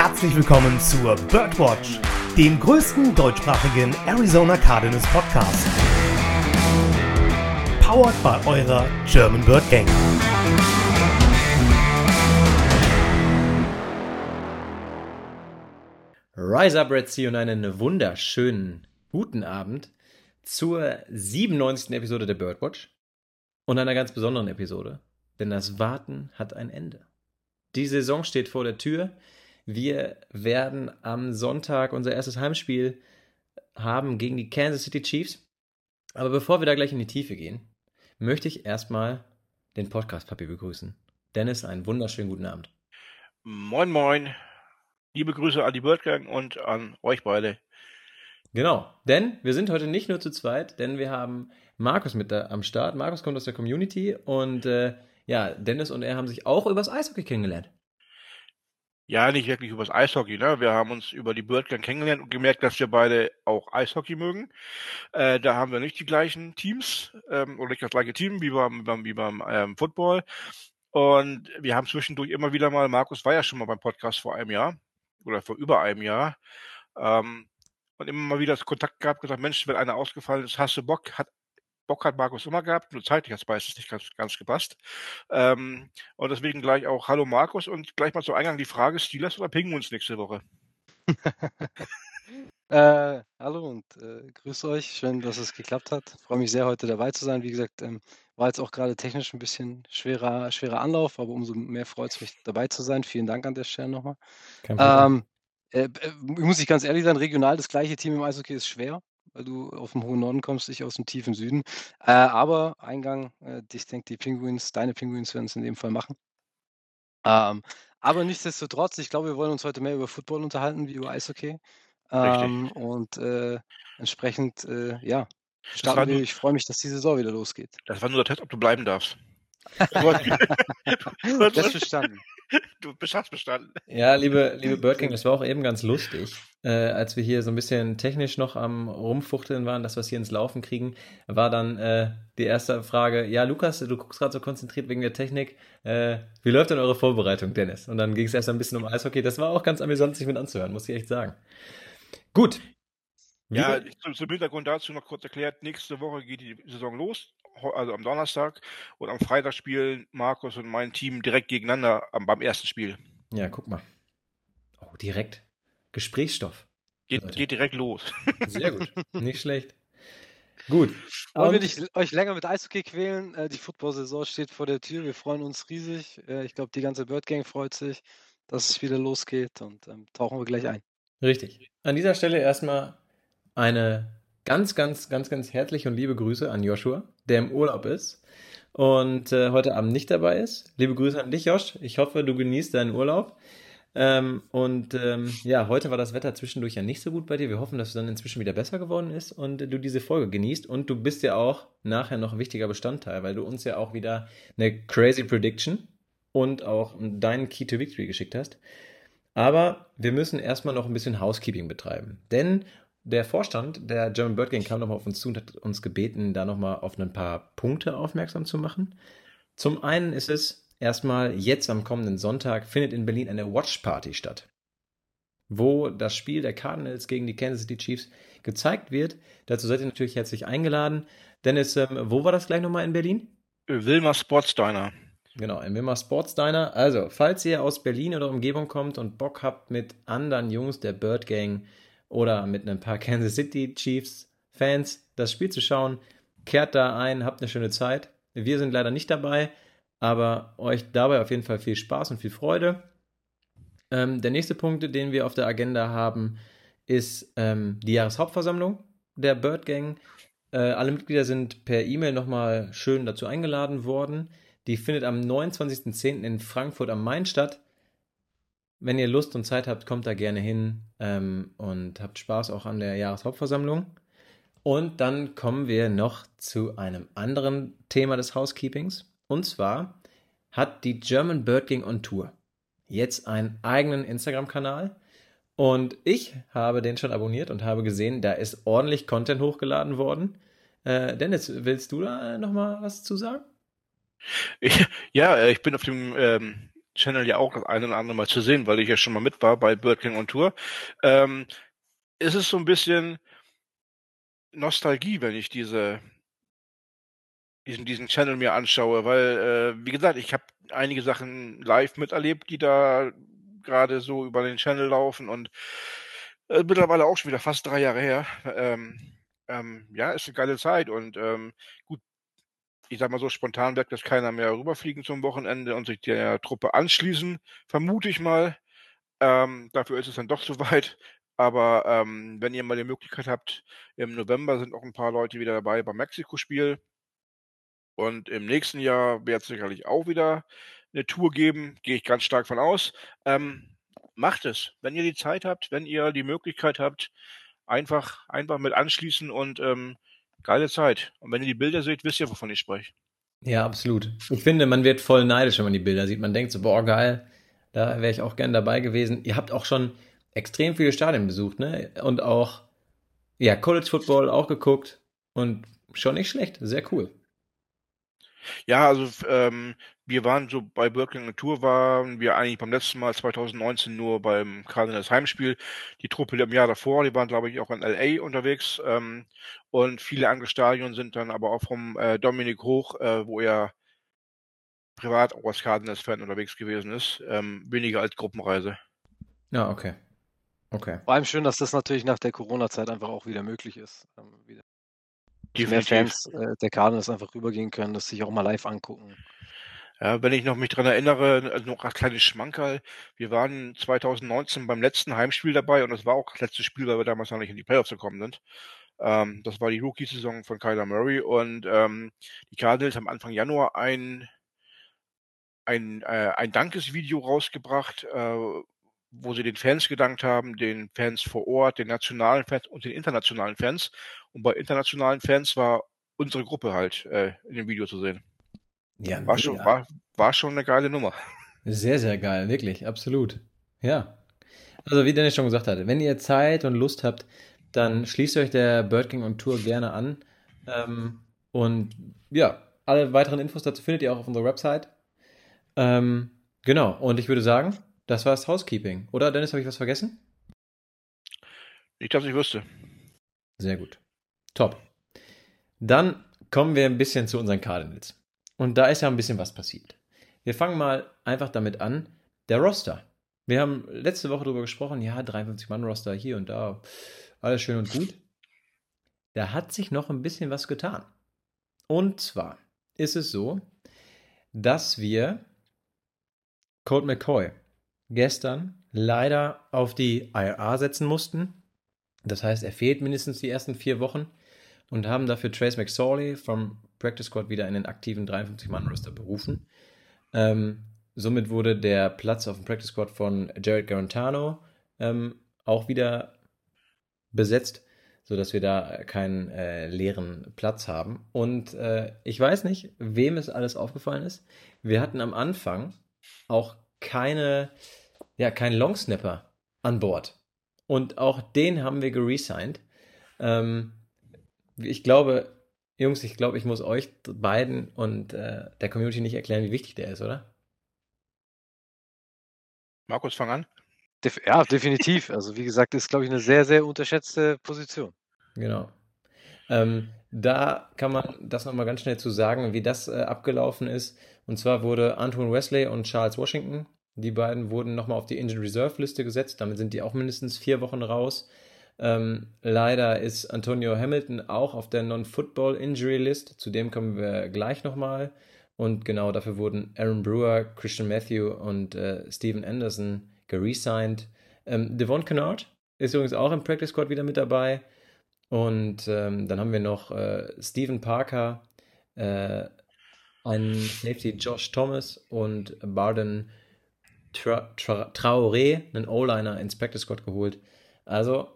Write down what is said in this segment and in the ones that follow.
herzlich willkommen zur Birdwatch, dem größten deutschsprachigen Arizona Cardinals Podcast. Powered by eurer German Bird Gang. Rise up, Red Sea und einen wunderschönen guten Abend zur 97. Episode der Birdwatch und einer ganz besonderen Episode, denn das Warten hat ein Ende. Die Saison steht vor der Tür. Wir werden am Sonntag unser erstes Heimspiel haben gegen die Kansas City Chiefs. Aber bevor wir da gleich in die Tiefe gehen, möchte ich erstmal den Podcast-Papi begrüßen. Dennis, einen wunderschönen guten Abend. Moin, moin. Liebe Grüße an die Birdgang und an euch beide. Genau, denn wir sind heute nicht nur zu zweit, denn wir haben Markus mit da am Start. Markus kommt aus der Community und äh, ja, Dennis und er haben sich auch übers Eishockey kennengelernt. Ja, nicht wirklich übers Eishockey. Ne? Wir haben uns über die Birdgang kennengelernt und gemerkt, dass wir beide auch Eishockey mögen. Äh, da haben wir nicht die gleichen Teams ähm, oder nicht das gleiche Team wie beim, beim, wie beim ähm, Football. Und wir haben zwischendurch immer wieder mal, Markus war ja schon mal beim Podcast vor einem Jahr oder vor über einem Jahr. Ähm, und immer mal wieder das Kontakt gehabt, gesagt, Mensch, wenn einer ausgefallen ist, hast du Bock? Hat Bock hat Markus immer gehabt, nur zeitlich hat es meistens nicht ganz, ganz gepasst. Ähm, und deswegen gleich auch Hallo Markus und gleich mal zu Eingang die Frage, Steelers oder Penguins nächste Woche? äh, hallo und äh, grüße euch. Schön, dass es geklappt hat. Freue mich sehr, heute dabei zu sein. Wie gesagt, ähm, war jetzt auch gerade technisch ein bisschen schwerer, schwerer Anlauf, aber umso mehr freut es mich, dabei zu sein. Vielen Dank an der Stelle nochmal. Ähm, äh, äh, muss ich ganz ehrlich sein, regional das gleiche Team im Eishockey ist schwer weil du aus dem hohen Norden kommst, ich aus dem tiefen Süden. Äh, aber Eingang, äh, ich denke, die Penguins, deine Penguins werden es in dem Fall machen. Ähm, aber nichtsdestotrotz, ich glaube, wir wollen uns heute mehr über Football unterhalten wie über Eishockey. Ähm, und äh, entsprechend, äh, ja, starten wir. Ich freue mich, dass die Saison wieder losgeht. Das war nur der Test, ob du bleiben darfst. das verstanden. Du hast bestanden. Ja, liebe, liebe Birdking, das war auch eben ganz lustig, äh, als wir hier so ein bisschen technisch noch am Rumfuchteln waren, dass wir es hier ins Laufen kriegen, war dann äh, die erste Frage, ja, Lukas, du guckst gerade so konzentriert wegen der Technik, äh, wie läuft denn eure Vorbereitung, Dennis? Und dann ging es erst ein bisschen um Eishockey, das war auch ganz amüsant, sich mit anzuhören, muss ich echt sagen. Gut. Ja, zum, zum Hintergrund dazu noch kurz erklärt, nächste Woche geht die Saison los, also am Donnerstag und am Freitag spielen Markus und mein Team direkt gegeneinander beim ersten Spiel. Ja, guck mal. Oh, direkt. Gesprächsstoff. Geht, geht direkt los. Sehr gut. Nicht schlecht. Gut. Wollen wir nicht euch länger mit Eishockey quälen? Äh, die Football-Saison steht vor der Tür. Wir freuen uns riesig. Äh, ich glaube, die ganze Bird Gang freut sich, dass es wieder losgeht und ähm, tauchen wir gleich ein. Richtig. An dieser Stelle erstmal eine ganz, ganz, ganz, ganz herzliche und liebe Grüße an Joshua, der im Urlaub ist und äh, heute Abend nicht dabei ist. Liebe Grüße an dich, Josh. Ich hoffe, du genießt deinen Urlaub. Ähm, und ähm, ja, heute war das Wetter zwischendurch ja nicht so gut bei dir. Wir hoffen, dass es dann inzwischen wieder besser geworden ist und äh, du diese Folge genießt. Und du bist ja auch nachher noch ein wichtiger Bestandteil, weil du uns ja auch wieder eine crazy Prediction und auch deinen Key to Victory geschickt hast. Aber wir müssen erstmal noch ein bisschen Housekeeping betreiben. Denn der Vorstand der German Bird Gang kam nochmal auf uns zu und hat uns gebeten, da nochmal auf ein paar Punkte aufmerksam zu machen. Zum einen ist es erstmal jetzt am kommenden Sonntag findet in Berlin eine Watch Party statt, wo das Spiel der Cardinals gegen die Kansas City Chiefs gezeigt wird. Dazu seid ihr natürlich herzlich eingeladen. Dennis, ähm, wo war das gleich nochmal in Berlin? Wilmer Sports Diner. Genau, im Wilmer Sports Diner. Also, falls ihr aus Berlin oder Umgebung kommt und Bock habt, mit anderen Jungs der Bird Gang oder mit ein paar Kansas City Chiefs Fans das Spiel zu schauen. Kehrt da ein, habt eine schöne Zeit. Wir sind leider nicht dabei, aber euch dabei auf jeden Fall viel Spaß und viel Freude. Ähm, der nächste Punkt, den wir auf der Agenda haben, ist ähm, die Jahreshauptversammlung der Bird Gang. Äh, alle Mitglieder sind per E-Mail nochmal schön dazu eingeladen worden. Die findet am 29.10. in Frankfurt am Main statt. Wenn ihr Lust und Zeit habt, kommt da gerne hin ähm, und habt Spaß auch an der Jahreshauptversammlung. Und dann kommen wir noch zu einem anderen Thema des Housekeepings. Und zwar hat die German Bird Gang on Tour jetzt einen eigenen Instagram-Kanal. Und ich habe den schon abonniert und habe gesehen, da ist ordentlich Content hochgeladen worden. Äh, Dennis, willst du da nochmal was zu sagen? Ich, ja, äh, ich bin auf dem ähm, Channel ja auch das eine oder andere Mal zu sehen, weil ich ja schon mal mit war bei Birking on Tour. Ähm, ist so ein bisschen Nostalgie, wenn ich diese diesen, diesen Channel mir anschaue, weil, äh, wie gesagt, ich habe einige Sachen live miterlebt, die da gerade so über den Channel laufen und äh, mittlerweile auch schon wieder fast drei Jahre her. Ähm, ähm, ja, ist eine geile Zeit und ähm, gut, ich sag mal so, spontan wird das keiner mehr rüberfliegen zum Wochenende und sich der Truppe anschließen, vermute ich mal. Ähm, dafür ist es dann doch zu weit. Aber ähm, wenn ihr mal die Möglichkeit habt, im November sind auch ein paar Leute wieder dabei beim Mexiko-Spiel. Und im nächsten Jahr wird es sicherlich auch wieder eine Tour geben, gehe ich ganz stark von aus. Ähm, macht es, wenn ihr die Zeit habt, wenn ihr die Möglichkeit habt, einfach, einfach mit anschließen und ähm, geile Zeit. Und wenn ihr die Bilder seht, wisst ihr, wovon ich spreche. Ja, absolut. Ich finde, man wird voll neidisch, wenn man die Bilder sieht. Man denkt so, boah, geil, da wäre ich auch gern dabei gewesen. Ihr habt auch schon extrem viele Stadien besucht, ne? Und auch, ja, College Football auch geguckt und schon nicht schlecht, sehr cool. Ja, also ähm, wir waren so bei Birkenland Tour waren wir eigentlich beim letzten Mal 2019 nur beim Cardinals Heimspiel. Die Truppe im Jahr davor, die waren glaube ich auch in LA unterwegs ähm, und viele andere Stadien sind dann aber auch vom äh, Dominik Hoch, äh, wo er privat auch als Cardinals-Fan unterwegs gewesen ist, ähm, weniger als Gruppenreise. Ja, okay. Okay. Vor allem schön, dass das natürlich nach der Corona-Zeit einfach auch wieder möglich ist. Ähm, wieder mehr Fans äh, der Cardinals einfach rübergehen können, das sich auch mal live angucken. Ja, wenn ich noch mich dran erinnere, also noch ein kleines Schmankerl. Wir waren 2019 beim letzten Heimspiel dabei und das war auch das letzte Spiel, weil wir damals noch nicht in die Playoffs gekommen sind. Ähm, das war die Rookie-Saison von Kyler Murray und ähm, die Cardinals haben Anfang Januar ein, ein, äh, ein Dankesvideo rausgebracht, äh, wo sie den Fans gedankt haben, den Fans vor Ort, den nationalen Fans und den internationalen Fans. Und bei internationalen Fans war unsere Gruppe halt äh, in dem Video zu sehen. Ja, war schon, war, war schon eine geile Nummer. Sehr, sehr geil, wirklich, absolut. Ja. Also wie Dennis schon gesagt hatte, wenn ihr Zeit und Lust habt, dann schließt euch der Bird King on Tour gerne an. Ähm, und ja, alle weiteren Infos dazu findet ihr auch auf unserer Website. Ähm, genau, und ich würde sagen, das war das Housekeeping. Oder, Dennis, habe ich was vergessen? Nicht, dass ich wüsste. Sehr gut. Top. Dann kommen wir ein bisschen zu unseren Cardinals. Und da ist ja ein bisschen was passiert. Wir fangen mal einfach damit an. Der Roster. Wir haben letzte Woche darüber gesprochen, ja, 53-Mann-Roster hier und da, alles schön und gut. Da hat sich noch ein bisschen was getan. Und zwar ist es so, dass wir Colt McCoy gestern leider auf die IRA setzen mussten. Das heißt, er fehlt mindestens die ersten vier Wochen und haben dafür Trace McSorley vom Practice Squad wieder in den aktiven 53-Mann-Roster berufen. Ähm, somit wurde der Platz auf dem Practice Squad von Jared Garantano ähm, auch wieder besetzt, sodass wir da keinen äh, leeren Platz haben. Und äh, ich weiß nicht, wem es alles aufgefallen ist. Wir hatten am Anfang auch keine ja, kein Longsnapper an Bord. Und auch den haben wir geresigned. Ähm, ich glaube, Jungs, ich glaube, ich muss euch beiden und äh, der Community nicht erklären, wie wichtig der ist, oder? Markus, fang an. Def ja, definitiv. Also wie gesagt, ist, glaube ich, eine sehr, sehr unterschätzte Position. Genau. Ähm, da kann man das nochmal ganz schnell zu sagen, wie das äh, abgelaufen ist. Und zwar wurde Antoine Wesley und Charles Washington die beiden wurden nochmal auf die Injured Reserve Liste gesetzt. Damit sind die auch mindestens vier Wochen raus. Ähm, leider ist Antonio Hamilton auch auf der Non-Football Injury List. Zu dem kommen wir gleich nochmal. Und genau dafür wurden Aaron Brewer, Christian Matthew und äh, Steven Anderson geresigned. Ähm, Devon Kennard ist übrigens auch im Practice Squad wieder mit dabei. Und ähm, dann haben wir noch äh, Steven Parker, äh, einen Safety Josh Thomas und Barden Tra Tra Traoré, einen O-Liner, ins Practice Squad geholt. Also,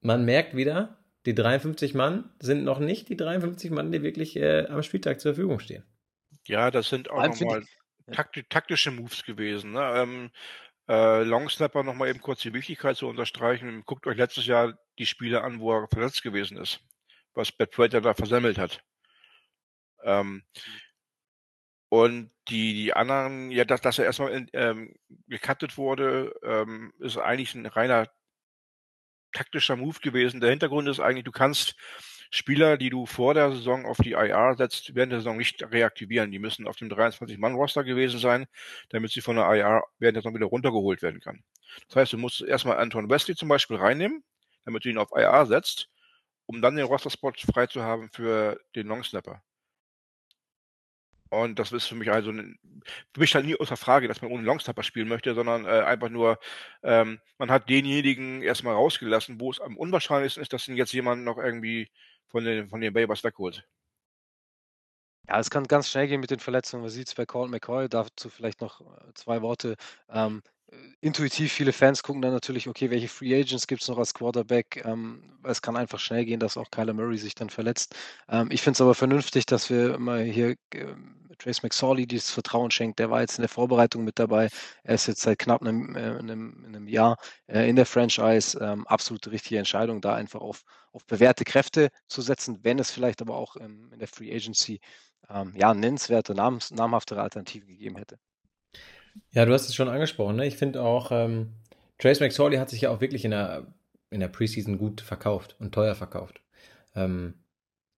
man merkt wieder, die 53 Mann sind noch nicht die 53 Mann, die wirklich äh, am Spieltag zur Verfügung stehen. Ja, das sind auch nochmal takti taktische Moves gewesen. Ne? Ähm, äh, Longsnapper nochmal eben kurz die Wichtigkeit zu unterstreichen. Guckt euch letztes Jahr die Spiele an, wo er verletzt gewesen ist, was Bad Prater da versemmelt hat. Ähm, Und die, die anderen, ja, dass, dass er erstmal ähm, gecuttet wurde, ähm, ist eigentlich ein reiner taktischer Move gewesen. Der Hintergrund ist eigentlich, du kannst Spieler, die du vor der Saison auf die IR setzt, während der Saison nicht reaktivieren. Die müssen auf dem 23-Mann-Roster gewesen sein, damit sie von der IR während der Saison wieder runtergeholt werden kann. Das heißt, du musst erstmal Anton Wesley zum Beispiel reinnehmen, damit du ihn auf IR setzt, um dann den Roster-Spot frei zu haben für den Longsnapper. Und das ist für mich also für mich halt nie außer Frage, dass man ohne Longstopper spielen möchte, sondern äh, einfach nur, ähm, man hat denjenigen erstmal rausgelassen, wo es am unwahrscheinlichsten ist, dass ihn jetzt jemand noch irgendwie von den, von den Babers wegholt. Ja, es kann ganz schnell gehen mit den Verletzungen. Man sieht es bei Colt McCoy, dazu vielleicht noch äh, zwei Worte. Ähm, intuitiv viele Fans gucken dann natürlich, okay, welche Free Agents gibt es noch als Quarterback? Ähm, es kann einfach schnell gehen, dass auch Kyler Murray sich dann verletzt. Ähm, ich finde es aber vernünftig, dass wir mal hier äh, Trace McSorley dieses Vertrauen schenkt. Der war jetzt in der Vorbereitung mit dabei. Er ist jetzt seit knapp einem, äh, einem, einem Jahr äh, in der Franchise. Ähm, absolut richtige Entscheidung, da einfach auf, auf bewährte Kräfte zu setzen, wenn es vielleicht aber auch in der Free Agency ähm, ja, nennenswerte, namens, namhaftere Alternative gegeben hätte. Ja, du hast es schon angesprochen. Ne? Ich finde auch, ähm, Trace McSorley hat sich ja auch wirklich in der, in der Preseason gut verkauft und teuer verkauft. Ähm,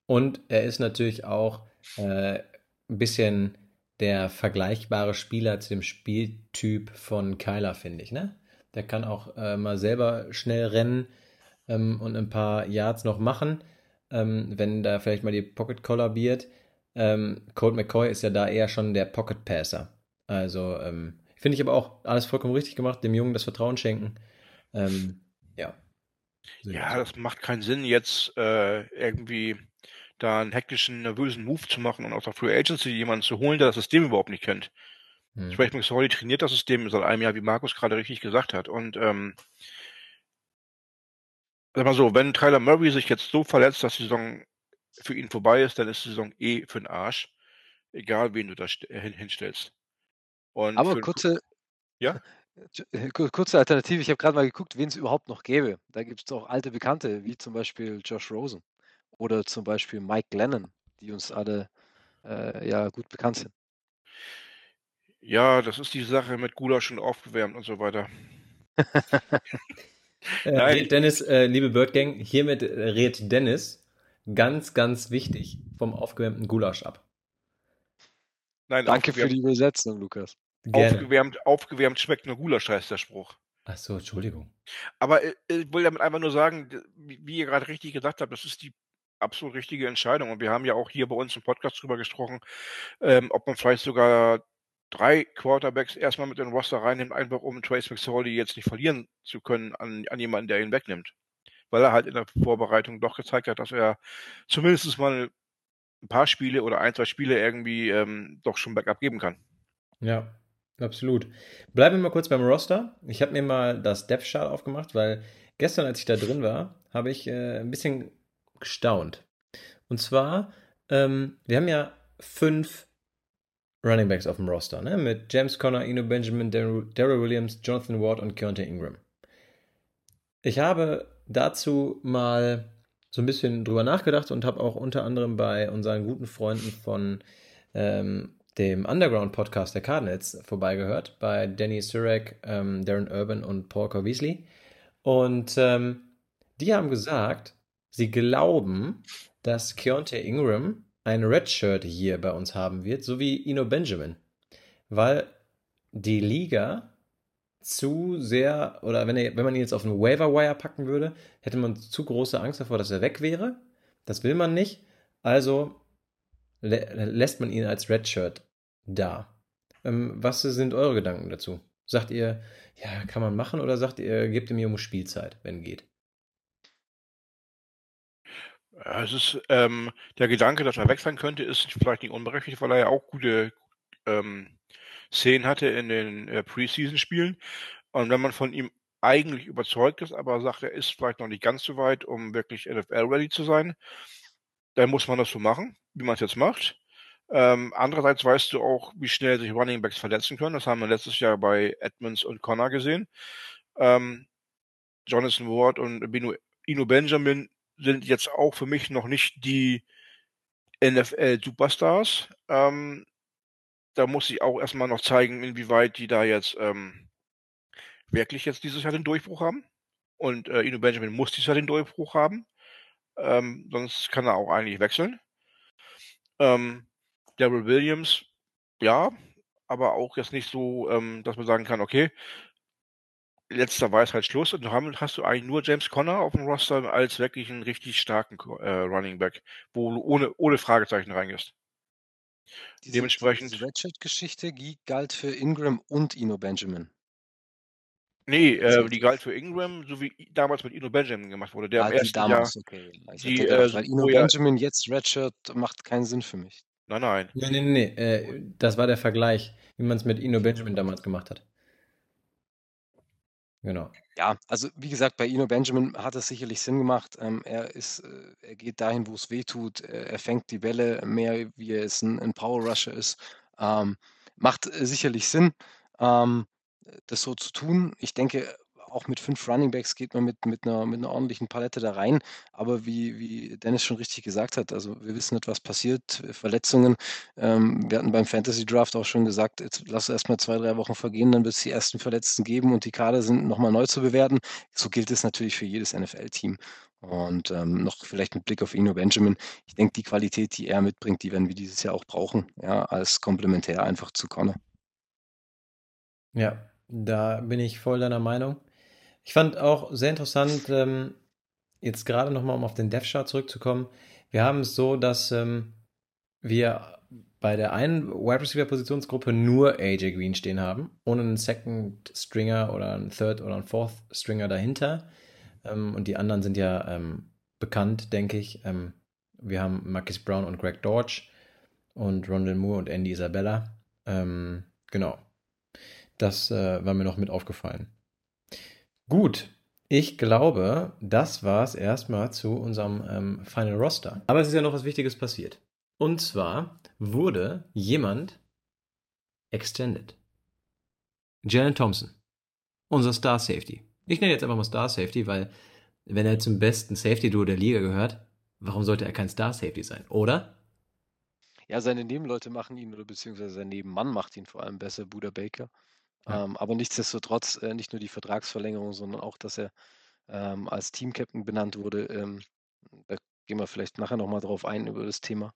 und er ist natürlich auch äh, ein bisschen der vergleichbare Spieler zu dem Spieltyp von Kyler, finde ich. Ne? Der kann auch äh, mal selber schnell rennen ähm, und ein paar Yards noch machen, ähm, wenn da vielleicht mal die Pocket kollabiert. Ähm, Colt McCoy ist ja da eher schon der Pocket Passer. Also ähm, finde ich aber auch alles vollkommen richtig gemacht, dem Jungen das Vertrauen schenken. Ähm, ja. Ja, das macht keinen Sinn, jetzt äh, irgendwie da einen hektischen, nervösen Move zu machen und aus der Free Agency jemanden zu holen, der das System überhaupt nicht kennt. Hm. Sprich, McSorley trainiert das System seit einem Jahr, wie Markus gerade richtig gesagt hat. Und ähm, sag mal so, wenn Tyler Murray sich jetzt so verletzt, dass die Saison für ihn vorbei ist, dann ist die Saison eh für den Arsch. Egal, wen du da hinstellst. Und Aber kurze, ja? Äh, kurze Alternative, ich habe gerade mal geguckt, wen es überhaupt noch gäbe. Da gibt es auch alte Bekannte, wie zum Beispiel Josh Rosen oder zum Beispiel Mike Glennon, die uns alle äh, ja gut bekannt sind. Ja, das ist die Sache mit Gulasch schon aufgewärmt und so weiter. äh, Dennis, äh, liebe Birdgang, hiermit rät Dennis ganz, ganz wichtig vom aufgewärmten Gulasch ab. Nein, Danke für die Übersetzung, Lukas. Aufgewärmt, aufgewärmt schmeckt nur Gulasch, heißt der Spruch. Ach so, Entschuldigung. Aber äh, ich will damit einfach nur sagen, wie ihr gerade richtig gesagt habt, das ist die absolut richtige Entscheidung. Und wir haben ja auch hier bei uns im Podcast drüber gesprochen, ähm, ob man vielleicht sogar drei Quarterbacks erstmal mit den Roster reinnimmt, einfach um Trace McSorley jetzt nicht verlieren zu können an, an jemanden, der ihn wegnimmt. Weil er halt in der Vorbereitung doch gezeigt hat, dass er zumindest mal ein paar Spiele oder ein, zwei Spiele irgendwie ähm, doch schon Backup geben kann. Ja, absolut. Bleiben wir mal kurz beim Roster. Ich habe mir mal das Depth Chart aufgemacht, weil gestern, als ich da drin war, habe ich äh, ein bisschen gestaunt. Und zwar, ähm, wir haben ja fünf Running Backs auf dem Roster, ne? Mit James Conner, Eno Benjamin, Daryl Williams, Jonathan Ward und Keontae Ingram. Ich habe dazu mal so ein bisschen drüber nachgedacht und habe auch unter anderem bei unseren guten Freunden von ähm, dem Underground-Podcast der Cardinals vorbeigehört, bei Danny Surek, ähm, Darren Urban und Paul Corbeasley. Und ähm, die haben gesagt, sie glauben, dass Keontae Ingram ein Redshirt hier bei uns haben wird, so wie Ino Benjamin. Weil die Liga zu sehr, oder wenn, er, wenn man ihn jetzt auf einen Waiver Wire packen würde, hätte man zu große Angst davor, dass er weg wäre. Das will man nicht. Also lä lässt man ihn als Redshirt da. Ähm, was sind eure Gedanken dazu? Sagt ihr, ja, kann man machen oder sagt ihr, gebt ihm Junge Spielzeit, wenn geht? es ist ähm, der Gedanke, dass er weg könnte, ist vielleicht nicht unberechtigt, weil er ja auch gute ähm, Szenen hatte in den äh, Preseason-Spielen. Und wenn man von ihm eigentlich überzeugt ist, aber sagt, er ist vielleicht noch nicht ganz so weit, um wirklich NFL-ready zu sein, dann muss man das so machen, wie man es jetzt macht. Ähm, andererseits weißt du auch, wie schnell sich Running Backs verletzen können. Das haben wir letztes Jahr bei Edmonds und Connor gesehen. Ähm, Jonathan Ward und Ino Benjamin sind jetzt auch für mich noch nicht die NFL-Superstars. Ähm, da muss ich auch erstmal noch zeigen, inwieweit die da jetzt ähm, wirklich jetzt dieses Jahr den Durchbruch haben. Und äh, Ino Benjamin muss dieses Jahr den Durchbruch haben. Ähm, sonst kann er auch eigentlich wechseln. Ähm, Daryl Williams, ja, aber auch jetzt nicht so, ähm, dass man sagen kann, okay, letzter war es halt Schluss und damit hast du eigentlich nur James Conner auf dem Roster als wirklich einen richtig starken äh, Running Back, wo du ohne, ohne Fragezeichen reingehst. Diese, Dementsprechend. Diese Redshirt-Geschichte galt für Ingram und Ino Benjamin. Nee, äh, die galt für Ingram, so wie damals mit Ino Benjamin gemacht wurde. Der ah, im ersten damals, Jahr, okay. Ich die, gedacht, äh, weil Ino Benjamin jetzt Redshirt macht keinen Sinn für mich. Nein, nein. Nee, nee, nee, äh, das war der Vergleich, wie man es mit Ino Benjamin damals gemacht hat. Genau. Ja, also wie gesagt, bei Ino Benjamin hat es sicherlich Sinn gemacht. Ähm, er ist, äh, er geht dahin, wo es weh tut. Er, er fängt die Bälle mehr, wie er es ein, ein Power Rusher ist. Ähm, macht äh, sicherlich Sinn, ähm, das so zu tun. Ich denke, auch mit fünf Running Backs geht man mit, mit, einer, mit einer ordentlichen Palette da rein. Aber wie, wie Dennis schon richtig gesagt hat, also wir wissen nicht, was passiert. Verletzungen. Ähm, wir hatten beim Fantasy Draft auch schon gesagt, jetzt lass erst mal zwei, drei Wochen vergehen, dann wird es die ersten Verletzten geben und die Kader sind nochmal neu zu bewerten. So gilt es natürlich für jedes NFL-Team. Und ähm, noch vielleicht mit Blick auf Ino Benjamin. Ich denke, die Qualität, die er mitbringt, die werden wir dieses Jahr auch brauchen, ja, als Komplementär einfach zu Connor. Ja, da bin ich voll deiner Meinung. Ich fand auch sehr interessant, ähm, jetzt gerade nochmal, um auf den Death Chart zurückzukommen. Wir haben es so, dass ähm, wir bei der einen Wide Receiver Positionsgruppe nur AJ Green stehen haben, ohne einen Second Stringer oder einen Third oder einen Fourth Stringer dahinter. Ähm, und die anderen sind ja ähm, bekannt, denke ich. Ähm, wir haben Marcus Brown und Greg Dodge und Rondell Moore und Andy Isabella. Ähm, genau. Das äh, war mir noch mit aufgefallen. Gut, ich glaube, das war es erstmal zu unserem ähm, Final Roster. Aber es ist ja noch was Wichtiges passiert. Und zwar wurde jemand extended. Jalen Thompson, unser Star Safety. Ich nenne jetzt einfach mal Star Safety, weil wenn er zum besten Safety Duo der Liga gehört, warum sollte er kein Star Safety sein, oder? Ja, seine Nebenleute machen ihn oder beziehungsweise sein Nebenmann macht ihn vor allem besser, Buda Baker. Ja. Ähm, aber nichtsdestotrotz äh, nicht nur die Vertragsverlängerung, sondern auch, dass er ähm, als Team-Captain benannt wurde. Ähm, da gehen wir vielleicht nachher nochmal drauf ein über das Thema.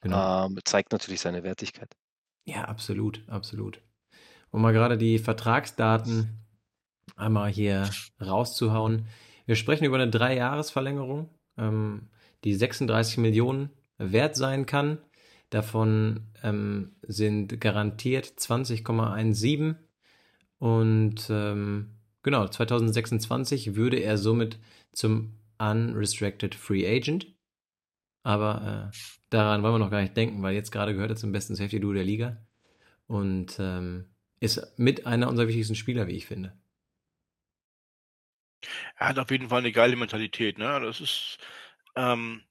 Genau. Ähm, zeigt natürlich seine Wertigkeit. Ja, absolut, absolut. Um mal gerade die Vertragsdaten einmal hier rauszuhauen. Wir sprechen über eine Dreijahresverlängerung, ähm, die 36 Millionen wert sein kann. Davon ähm, sind garantiert 20,17 und ähm, genau, 2026 würde er somit zum Unrestricted Free Agent. Aber äh, daran wollen wir noch gar nicht denken, weil jetzt gerade gehört er zum besten Safety Duo der Liga und ähm, ist mit einer unserer wichtigsten Spieler, wie ich finde. Er hat auf jeden Fall eine geile Mentalität, ne? Das ist, ähm,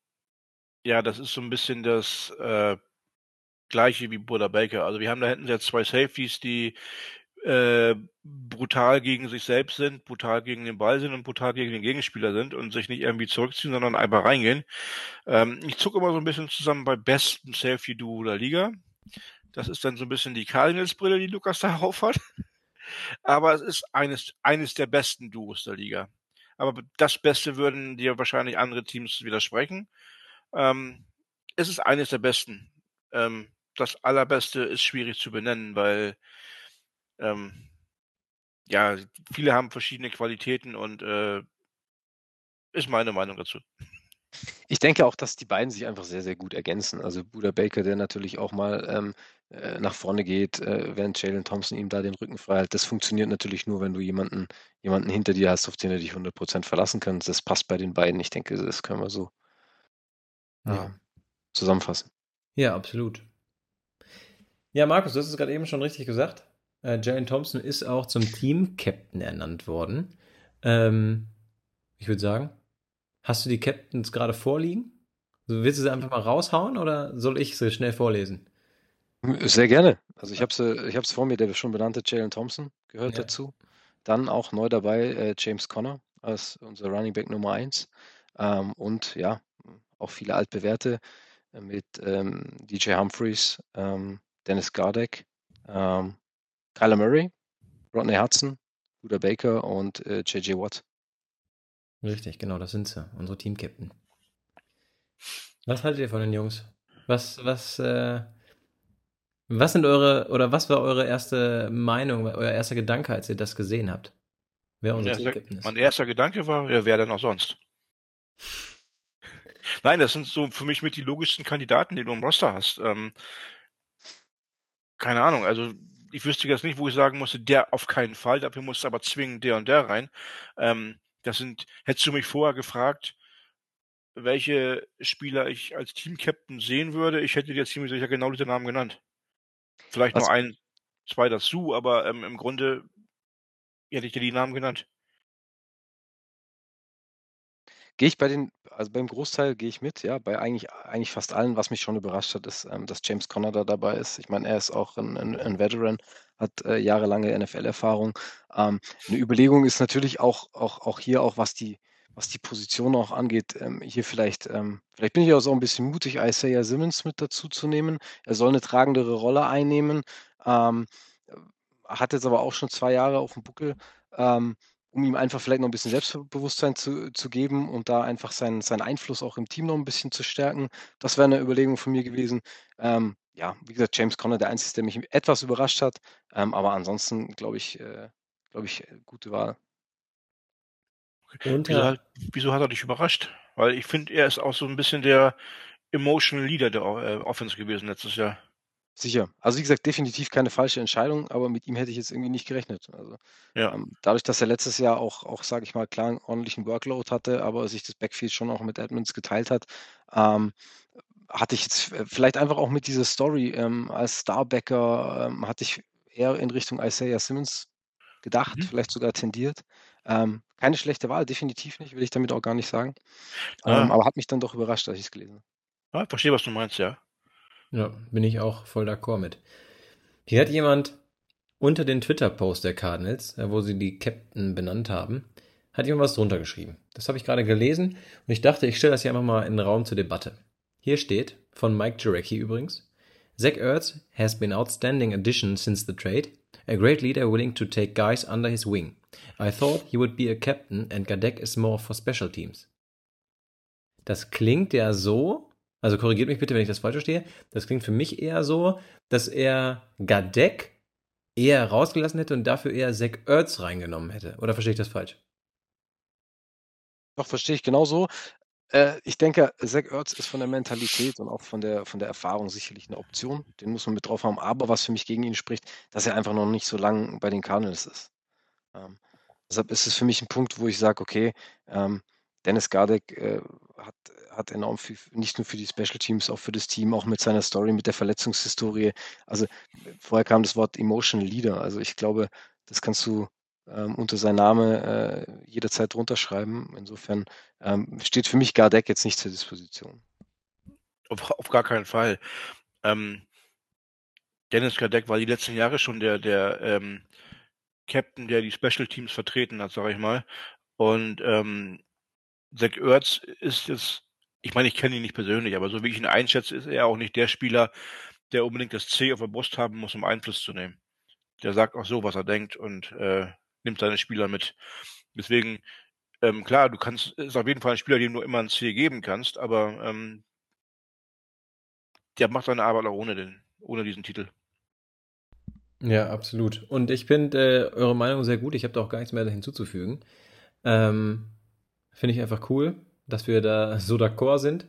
ja, das ist so ein bisschen das äh, gleiche wie Buddha Baker. Also wir haben da hinten jetzt zwei Safeties, die äh, brutal gegen sich selbst sind, brutal gegen den Ball sind und brutal gegen den Gegenspieler sind und sich nicht irgendwie zurückziehen, sondern einfach reingehen. Ähm, ich zucke immer so ein bisschen zusammen bei besten Safety-Duo der Liga. Das ist dann so ein bisschen die Cardinals-Brille, die Lukas da aufhat. Aber es ist eines, eines der besten Duos der Liga. Aber das Beste würden dir wahrscheinlich andere Teams widersprechen. Ähm, es ist eines der besten. Ähm, das Allerbeste ist schwierig zu benennen, weil ähm, ja, viele haben verschiedene Qualitäten und äh, ist meine Meinung dazu. Ich denke auch, dass die beiden sich einfach sehr, sehr gut ergänzen. Also Buda Baker, der natürlich auch mal ähm, äh, nach vorne geht, äh, während Jalen Thompson ihm da den Rücken frei hält. Das funktioniert natürlich nur, wenn du jemanden, jemanden hinter dir hast, auf den du dich 100% verlassen kannst. Das passt bei den beiden. Ich denke, das können wir so Ja. äh, zusammenfassen. Ja, absolut. Ja, Markus, du hast es gerade eben schon richtig gesagt. Äh, Jalen Thompson ist auch zum Team-Captain ernannt worden. Ähm, ich würde sagen, hast du die Captains gerade vorliegen? Also willst du sie einfach mal raushauen oder soll ich sie schnell vorlesen? Sehr gerne. Also ich habe es ich hab's vor mir, der schon benannte Jalen Thompson gehört Ja. dazu. Dann auch neu dabei äh, James Conner als unser Running Back Nummer 1. Ähm, und ja, auch viele altbewährte äh, mit ähm, DJ Humphreys, ähm, Dennis Gardeck ähm, Kyler Murray, Rodney Hudson, Buda Baker und äh, JJ Watt. Richtig, genau, das sind sie, unsere Team-Captain. Was haltet ihr von den Jungs? Was, was, äh, was sind eure, oder was war eure erste Meinung, euer erster Gedanke, als ihr das gesehen habt? Wer unser erster, ist? Mein erster Gedanke war, ja, wer denn auch sonst? Nein, das sind so für mich mit die logischsten Kandidaten, die du im Roster hast. Ähm, keine Ahnung, also ich wüsste jetzt nicht, wo ich sagen musste, der auf keinen Fall, dafür musste aber zwingend der und der rein. Ähm, das sind, hättest du mich vorher gefragt, welche Spieler ich als Team-Captain sehen würde, ich hätte dir ziemlich sicher genau diese Namen genannt. Vielleicht Was? noch ein, zwei dazu, aber ähm, im Grunde hätte ich dir die Namen genannt. Gehe ich bei den also beim Großteil gehe ich mit, ja, bei eigentlich eigentlich fast allen. Was mich schon überrascht hat, ist, ähm, dass James Conner da dabei ist. Ich meine, er ist auch ein 'n 'n Veteran, hat, äh, jahrelange NFL-Erfahrung. Ähm, 'ne Überlegung ist natürlich auch auch auch hier auch, was die was die Position auch angeht, ähm, hier vielleicht ähm, vielleicht bin ich auch so ein bisschen mutig, Isaiah Simmons mit dazu zu nehmen. Er soll eine tragendere Rolle einnehmen, ähm, hat jetzt aber auch schon zwei Jahre auf dem Buckel. Um ihm einfach vielleicht noch ein bisschen Selbstbewusstsein zu zu geben und da einfach seinen seinen Einfluss auch im Team noch ein bisschen zu stärken. Das wäre eine Überlegung von mir gewesen. Ähm, ja, wie gesagt, James Conner, der Einzige, der mich etwas überrascht hat, ähm, aber ansonsten glaube ich äh, glaube ich, äh, gute Wahl. Und, wieso, hat, wieso hat er dich überrascht? Weil ich finde, er ist auch so ein bisschen der Emotional Leader der äh, Offense gewesen letztes Jahr. Sicher. Also, wie gesagt, definitiv keine falsche Entscheidung, aber mit ihm hätte ich jetzt irgendwie nicht gerechnet. Also, Ja. ähm, dadurch, dass er letztes Jahr auch auch, sage ich mal, klar 'n ordentlichen Workload hatte, aber sich das Backfield schon auch mit Edmonds geteilt hat, ähm, hatte ich jetzt vielleicht einfach auch mit dieser Story, ähm, als Starbacker, ähm, hatte ich eher in Richtung Isaiah Simmons gedacht, Mhm. vielleicht sogar tendiert. Ähm, keine schlechte Wahl, definitiv nicht, will ich damit auch gar nicht sagen. Ähm, Ah. aber hat mich dann doch überrascht, als ich es gelesen habe. Ja, verstehe, was du meinst, ja. Ja, bin ich auch voll d'accord mit. Hier hat jemand unter den Twitter-Post der Cardinals, wo sie die Captain benannt haben, hat jemand was drunter geschrieben. Das habe ich gerade gelesen und ich dachte, ich stelle das hier einfach mal in den Raum zur Debatte. Hier steht, von Mike Jarecki übrigens, Zach Ertz has been outstanding addition since the trade, a great leader willing to take guys under his wing. I thought he would be a captain and Gadek is more for special teams. Das klingt ja so, also korrigiert mich bitte, wenn ich das falsch verstehe. Das klingt für mich eher so, dass er Gadek eher rausgelassen hätte und dafür eher Zach Ertz reingenommen hätte. Oder verstehe ich das falsch? Doch, verstehe ich genauso. Äh, ich denke, Zach Ertz ist von der Mentalität und auch von der, von der Erfahrung sicherlich eine Option. Den muss man mit drauf haben. Aber was für mich gegen ihn spricht, dass er einfach noch nicht so lange bei den Cardinals ist. Ähm, deshalb ist es für mich ein Punkt, wo ich sage, okay, ähm, Dennis Gardek äh, hat hat enorm viel, nicht nur für die Special Teams, auch für das Team, auch mit seiner Story, mit der Verletzungshistorie. Also vorher kam das Wort Emotional Leader. Also ich glaube, das kannst du ähm, unter seinem Name äh, jederzeit drunter schreiben. Insofern ähm, steht für mich Gardeck jetzt nicht zur Disposition. Auf, auf gar keinen Fall. Ähm, Dennis Gardeck war die letzten Jahre schon der, der ähm, Captain, der die Special Teams vertreten hat, sage ich mal. Und ähm, Zach Ertz ist jetzt ich meine, ich kenne ihn nicht persönlich, aber so wie ich ihn einschätze, ist er auch nicht der Spieler, der unbedingt das C auf der Brust haben muss, um Einfluss zu nehmen. Der sagt auch so, was er denkt und äh, nimmt seine Spieler mit. Deswegen, ähm, klar, du kannst, ist auf jeden Fall ein Spieler, dem du immer ein C geben kannst, aber ähm, der macht seine Arbeit auch ohne, den, ohne diesen Titel. Ja, absolut. Und ich finde äh, eure Meinung sehr gut. Ich habe da auch gar nichts mehr hinzuzufügen. Ähm, finde ich einfach cool dass wir da so d'accord sind.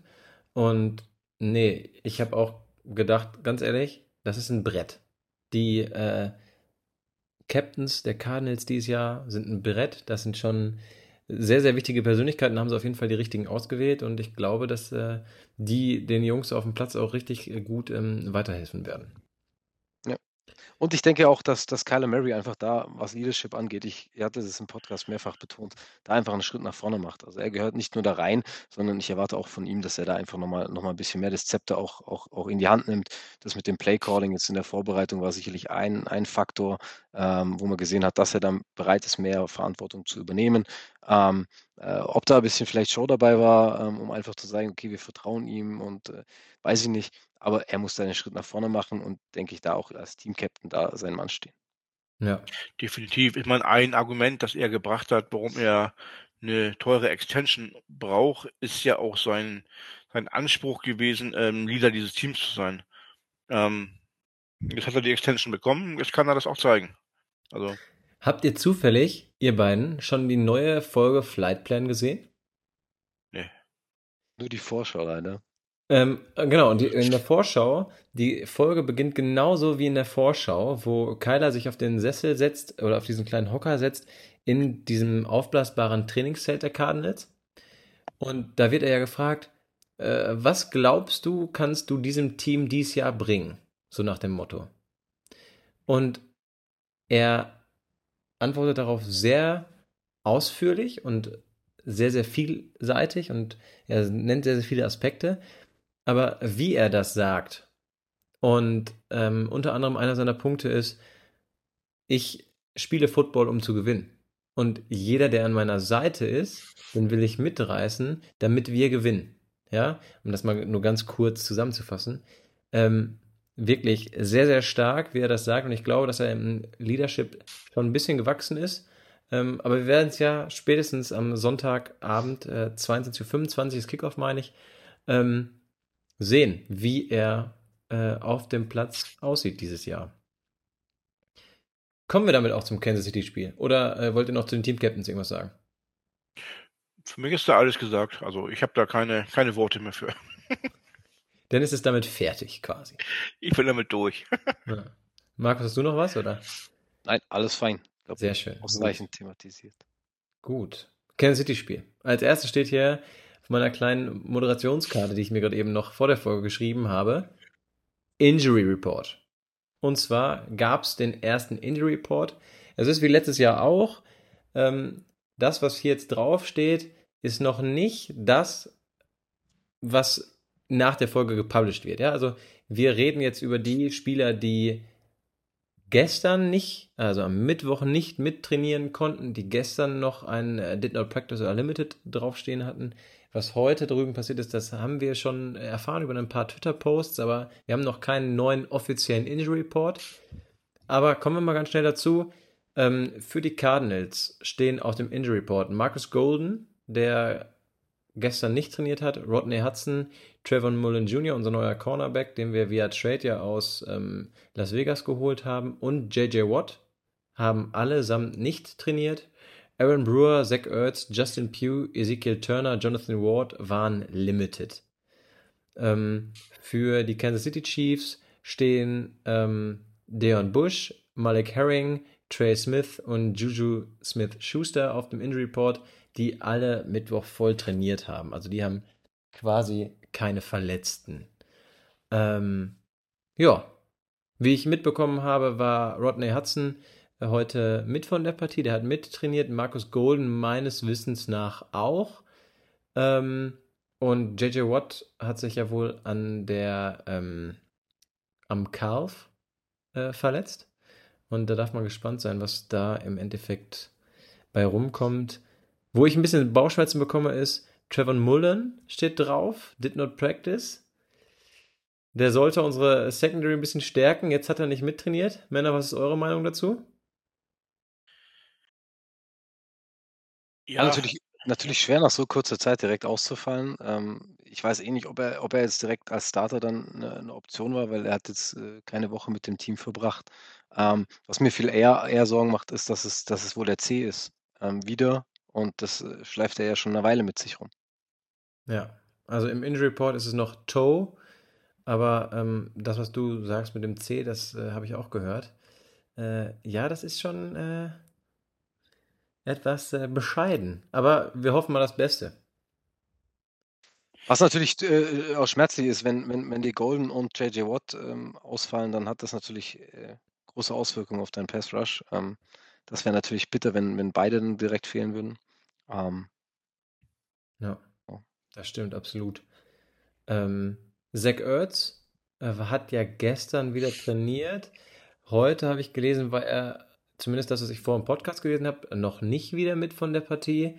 Und nee, ich habe auch gedacht, ganz ehrlich, das ist ein Brett. Die äh, Captains der Cardinals dieses Jahr sind ein Brett. Das sind schon sehr, sehr wichtige Persönlichkeiten, haben sie auf jeden Fall die richtigen ausgewählt. Und ich glaube, dass äh, die den Jungs auf dem Platz auch richtig gut ähm, weiterhelfen werden. Und ich denke auch, dass, dass Kyler Murray einfach da, was Leadership angeht, ich, hatte es im Podcast mehrfach betont, da einfach einen Schritt nach vorne macht. Also er gehört nicht nur da rein, sondern ich erwarte auch von ihm, dass er da einfach nochmal noch mal ein bisschen mehr das Zepter auch, auch, auch in die Hand nimmt. Das mit dem Playcalling jetzt in der Vorbereitung war sicherlich ein, ein Faktor, ähm, wo man gesehen hat, dass er dann bereit ist, mehr Verantwortung zu übernehmen. Ähm, äh, ob da ein bisschen vielleicht Show dabei war, ähm, um einfach zu sagen, okay, wir vertrauen ihm und äh, weiß ich nicht. Aber er muss da einen Schritt nach vorne machen und denke ich da auch als Team-Captain da sein Mann stehen. Ja. Definitiv. Ich meine, ein Argument, das er gebracht hat, warum er eine teure Extension braucht, ist ja auch sein, sein Anspruch gewesen, ähm, Leader dieses Teams zu sein. Ähm, jetzt hat er die Extension bekommen, jetzt kann er das auch zeigen. Also. Habt ihr zufällig, ihr beiden, schon die neue Folge Flight Plan gesehen? Nee. Nur die Vorschau leider. Ähm, genau, und die, in der Vorschau, die Folge beginnt genauso wie in der Vorschau, wo Kyler sich auf den Sessel setzt oder auf diesen kleinen Hocker setzt in diesem aufblasbaren Trainingszelt der Cardinals. Und da wird er ja gefragt, äh, was glaubst du, kannst du diesem Team dieses Jahr bringen? So nach dem Motto. Und er antwortet darauf sehr ausführlich und sehr, sehr vielseitig und er nennt sehr, sehr viele Aspekte. Aber wie er das sagt, und ähm, unter anderem einer seiner Punkte ist, ich spiele Football, um zu gewinnen. Und jeder, der an meiner Seite ist, den will ich mitreißen, damit wir gewinnen. Ja, um das mal nur ganz kurz zusammenzufassen. Ähm, wirklich sehr, sehr stark, wie er das sagt. Und ich glaube, dass er im Leadership schon ein bisschen gewachsen ist. Ähm, aber wir werden es ja spätestens am Sonntagabend, äh, 22.25 Uhr, das Kickoff meine ich, ähm, sehen, wie er äh, auf dem Platz aussieht dieses Jahr. Kommen wir damit auch zum Kansas City-Spiel? Oder äh, wollt ihr noch zu den Team-Captains irgendwas sagen? Für mich ist da alles gesagt. Also ich habe da keine, keine Worte mehr für. Dann ist es damit fertig quasi. Ich bin damit durch. ja. Markus, hast du noch was, oder? Nein, alles fein. Glaub, Sehr schön. Ausreichend thematisiert. Gut. Kansas City-Spiel. Als erstes steht hier auf meiner kleinen Moderationskarte, die ich mir gerade eben noch vor der Folge geschrieben habe, Injury Report. Und zwar gab es den ersten Injury Report. Es ist wie letztes Jahr auch. Ähm, das, was hier jetzt draufsteht, ist noch nicht das, was nach der Folge gepublished wird. Ja, also wir reden jetzt über die Spieler, die gestern nicht, also am Mittwoch nicht mittrainieren konnten, die gestern noch ein äh, Did Not Practice or Limited draufstehen hatten. Was heute drüben passiert ist, das haben wir schon erfahren über ein paar Twitter-Posts, aber wir haben noch keinen neuen offiziellen Injury Report. Aber kommen wir mal ganz schnell dazu. Ähm, für die Cardinals stehen auf dem Injury Report Marcus Golden, der gestern nicht trainiert hat, Rodney Hudson, Trevor Mullen Jr., unser neuer Cornerback, den wir via Trade ja aus ähm, Las Vegas geholt haben, und JJ Watt haben allesamt nicht trainiert. Aaron Brewer, Zach Ertz, Justin Pugh, Ezekiel Turner, Jonathan Ward waren limited. Ähm, für die Kansas City Chiefs stehen ähm, Deon Bush, Malik Herring, Trey Smith und Juju Smith-Schuster auf dem Injury Report, die alle Mittwoch voll trainiert haben. Also die haben quasi keine Verletzten. Ähm, ja, wie ich mitbekommen habe, war Rodney Hudson heute mit von der Partie. Der hat mittrainiert. Markus Golden meines Wissens nach auch. Ähm, und JJ Watt hat sich ja wohl an der ähm, am Calf äh, verletzt. Und da darf man gespannt sein, was da im Endeffekt bei rumkommt. Wo ich ein bisschen Bauchschmerzen bekomme, ist, Trevor Mullen steht drauf, did not practice. Der sollte unsere Secondary ein bisschen stärken. Jetzt hat er nicht mittrainiert. Männer, was ist eure Meinung dazu? Ja, natürlich, natürlich schwer nach so kurzer Zeit direkt auszufallen. Ähm, ich weiß eh nicht, ob er, ob er jetzt direkt als Starter dann eine, eine Option war, weil er hat jetzt äh, keine Woche mit dem Team verbracht. Ähm, was mir viel eher, eher Sorgen macht, ist, dass es, dass es wohl der C ist. Ähm, wieder. Und das äh, schleift er ja schon eine Weile mit sich rum. Ja, also im Injury Report ist es noch Toe, aber ähm, das, was du sagst mit dem C, das äh, habe ich auch gehört. Äh, ja, das ist schon äh, etwas äh, bescheiden. Aber wir hoffen mal das Beste. Was natürlich äh, auch schmerzlich ist, wenn, wenn, wenn die Golden und JJ Watt ähm, ausfallen, dann hat das natürlich äh, große Auswirkungen auf deinen Pass Rush. Ähm, das wäre natürlich bitter, wenn, wenn beide dann direkt fehlen würden. Ähm, ja, das stimmt absolut. Ähm, Zach Ertz äh, hat ja gestern wieder trainiert. Heute habe ich gelesen, war er zumindest das, was ich vor dem Podcast gelesen habe, noch nicht wieder mit von der Partie.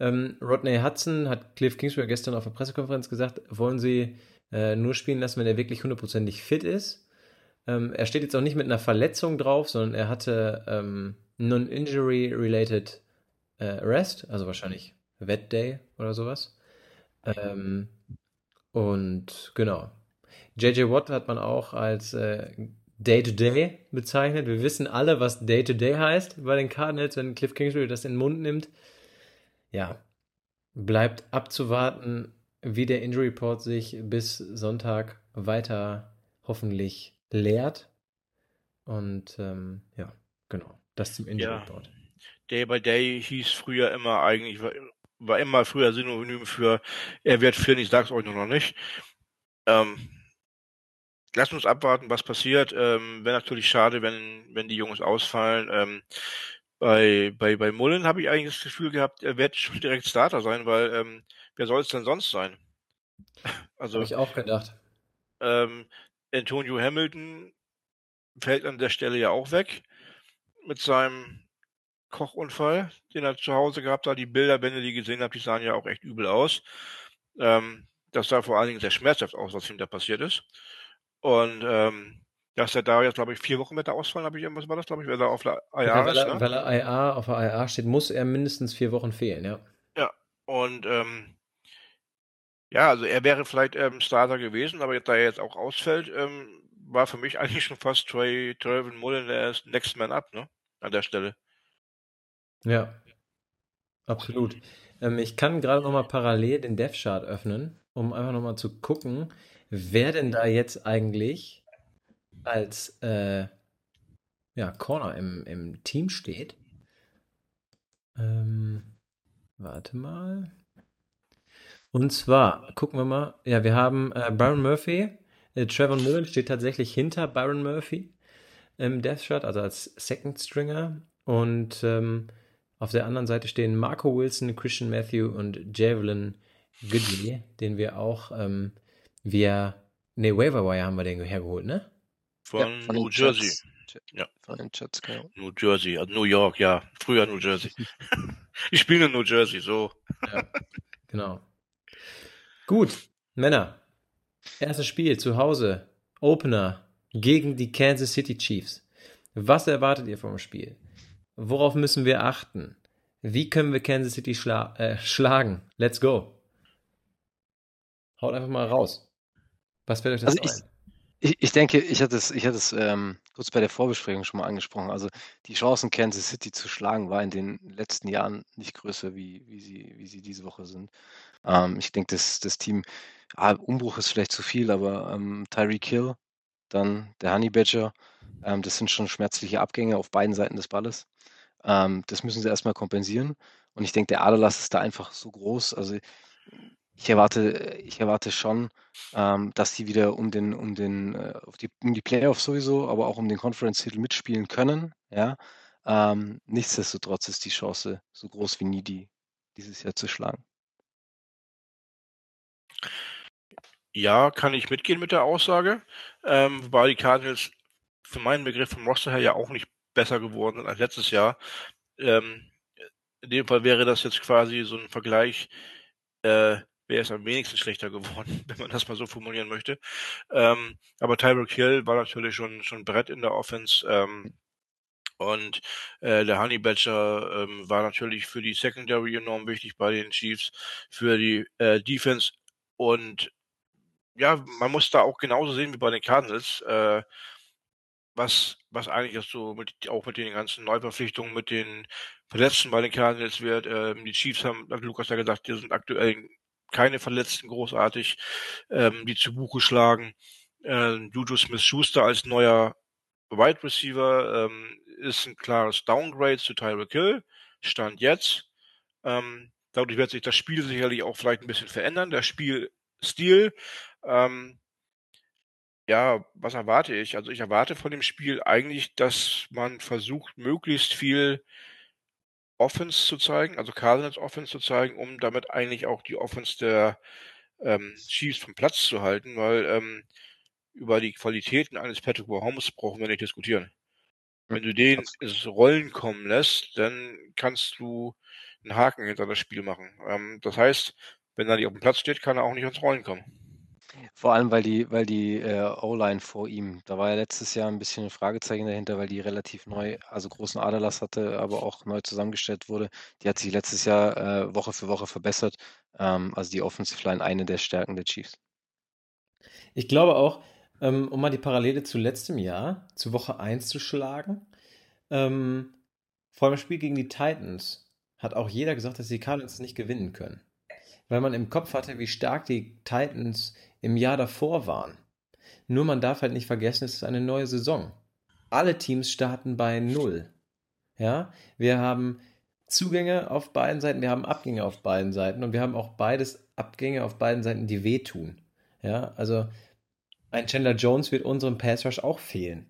Ähm, Rodney Hudson hat Cliff Kingsbury gestern auf der Pressekonferenz gesagt, wollen Sie äh, nur spielen lassen, wenn er wirklich hundertprozentig fit ist. Ähm, er steht jetzt auch nicht mit einer Verletzung drauf, sondern er hatte ähm, Non-Injury-Related äh, Rest, also wahrscheinlich Wet Day oder sowas. Ähm, und genau. JJ Watt hat man auch als äh, Day-to-Day bezeichnet. Wir wissen alle, was Day-to-Day heißt bei den Cardinals, wenn Cliff Kingsbury das in den Mund nimmt. Ja, bleibt abzuwarten, wie der Injury Report sich bis Sonntag weiter hoffentlich leert. Und ähm, ja, genau, das zum Injury Report. Day by Day hieß früher immer eigentlich, war, war immer früher Synonym für er wird fit, ich sag's euch nur noch nicht. Ähm, Lass uns abwarten, was passiert. Ähm, Wäre natürlich schade, wenn, wenn die Jungs ausfallen. Ähm, bei, bei, bei Mullen habe ich eigentlich das Gefühl gehabt, er wird direkt Starter sein, weil ähm, wer soll es denn sonst sein? Also, habe ich auch gedacht. Ähm, Antonio Hamilton fällt an der Stelle ja auch weg mit seinem Kochunfall, den er zu Hause gehabt hat. Die Bilder, wenn ihr die gesehen habt, die sahen ja auch echt übel aus. Ähm, das sah vor allen Dingen sehr schmerzhaft aus, was ihm da passiert ist. Und ähm, dass er da jetzt, glaube ich, vier Wochen mit der ausfallen, habe ich irgendwas war das, glaube ich, weil er auf der IA ja, weil, er, ne? weil er IA auf der IA steht, muss er mindestens vier Wochen fehlen, ja. Ja, und ähm, ja, also er wäre vielleicht ähm, Starter gewesen, aber jetzt, da er jetzt auch ausfällt, ähm, war für mich eigentlich schon fast Trey, Trayvon Mullen der ist Next Man Up, ne? An der Stelle. Ja, absolut. Ähm, ich kann gerade noch mal parallel den Dev Chart öffnen, um einfach noch mal zu gucken, wer denn da jetzt eigentlich als äh, ja, Corner im, im Team steht. Ähm, warte mal. Und zwar, gucken wir mal, ja, wir haben äh, Byron Murphy. Äh, Trevor Mullen steht tatsächlich hinter Byron Murphy im Death Shot, also als Second Stringer. Und ähm, auf der anderen Seite stehen Marco Wilson, Christian Matthew und Javelin Goodley, den wir auch ähm, via, ne, Waiver Wire haben wir den hergeholt, ne? Von, ja, von New Jersey. Jets. Ja. Von den Jets, genau. New Jersey, also New York, ja. Früher New Jersey. ich spiele in New Jersey, so. ja, genau. Gut, Männer. Erstes Spiel zu Hause. Opener gegen die Kansas City Chiefs. Was erwartet ihr vom Spiel? Worauf müssen wir achten? Wie können wir Kansas City schla äh, schlagen? Let's go. Haut einfach mal raus. Was fällt euch das also ein? Ich, ich, denke, ich hatte es, ich hatte es ähm, kurz bei der Vorbesprechung schon mal angesprochen. Also die Chancen, Kansas City zu schlagen, war in den letzten Jahren nicht größer, wie, wie, sie, wie sie diese Woche sind. Ähm, ich denke, das, das Team, ah, Umbruch ist vielleicht zu viel, aber ähm, Tyreek Hill, dann der Honey Badger, ähm, das sind schon schmerzliche Abgänge auf beiden Seiten des Balles. Ähm, das müssen sie erstmal kompensieren. Und ich denke, der Aderlass ist da einfach so groß. Also ich erwarte, ich erwarte schon, ähm, dass sie wieder um den, um den, äh, die, um die Playoffs sowieso, aber auch um den Conference-Titel mitspielen können. Ja. Ähm, nichtsdestotrotz ist die Chance so groß wie nie, die dieses Jahr zu schlagen. Ja, kann ich mitgehen mit der Aussage. Ähm, wobei die Cardinals für meinen Begriff vom Roster her ja auch nicht besser geworden sind als letztes Jahr. Ähm, in dem Fall wäre das jetzt quasi so ein Vergleich, äh, wer ist am wenigsten schlechter geworden, wenn man das mal so formulieren möchte. Ähm, aber Tyreek Hill war natürlich schon schon Brett in der Offense. Ähm, und äh, der Honey Badger ähm, war natürlich für die Secondary enorm wichtig bei den Chiefs, für die äh, Defense. Und ja, man muss da auch genauso sehen wie bei den Cardinals. Äh, was, was eigentlich so mit, auch mit den ganzen Neuverpflichtungen, mit den Verletzten bei den Cardinals wird. Ähm, die Chiefs haben, hat Lukas ja gesagt, die sind aktuell keine Verletzten großartig, ähm, die zu Buche schlagen. Äh, Juju Smith-Schuster als neuer Wide Receiver ähm, ist ein klares Downgrade zu Tyreek Hill. Stand jetzt. Ähm, dadurch wird sich das Spiel sicherlich auch vielleicht ein bisschen verändern, der Spielstil. Ähm, ja, was erwarte ich? Also ich erwarte von dem Spiel eigentlich, dass man versucht, möglichst viel Offense zu zeigen, also Cardinals Offense zu zeigen, um damit eigentlich auch die Offense der ähm, Chiefs vom Platz zu halten, weil ähm, über die Qualitäten eines Patrick Mahomes brauchen wir nicht diskutieren. Wenn du den ins Rollen kommen lässt, dann kannst du einen Haken hinter das Spiel machen. Ähm, das heißt, wenn er nicht auf dem Platz steht, kann er auch nicht ins Rollen kommen. Vor allem, weil die, weil die äh, O-Line vor ihm, da war ja letztes Jahr ein bisschen ein Fragezeichen dahinter, weil die relativ neu, also großen Aderlass hatte, aber auch neu zusammengestellt wurde. Die hat sich letztes Jahr äh, Woche für Woche verbessert. Ähm, also die Offensive Line eine der Stärken der Chiefs. Ich glaube auch, ähm, um mal die Parallele zu letztem Jahr, zu Woche 1 zu schlagen, ähm, vor dem Spiel gegen die Titans hat auch jeder gesagt, dass die Cardinals nicht gewinnen können. Weil man im Kopf hatte, wie stark die Titans im Jahr davor waren. Nur man darf halt nicht vergessen, es ist eine neue Saison. Alle Teams starten bei Null. Ja, wir haben Zugänge auf beiden Seiten, wir haben Abgänge auf beiden Seiten und wir haben auch beides Abgänge auf beiden Seiten, die wehtun. Ja, also ein Chandler Jones wird unserem Pass Rush auch fehlen.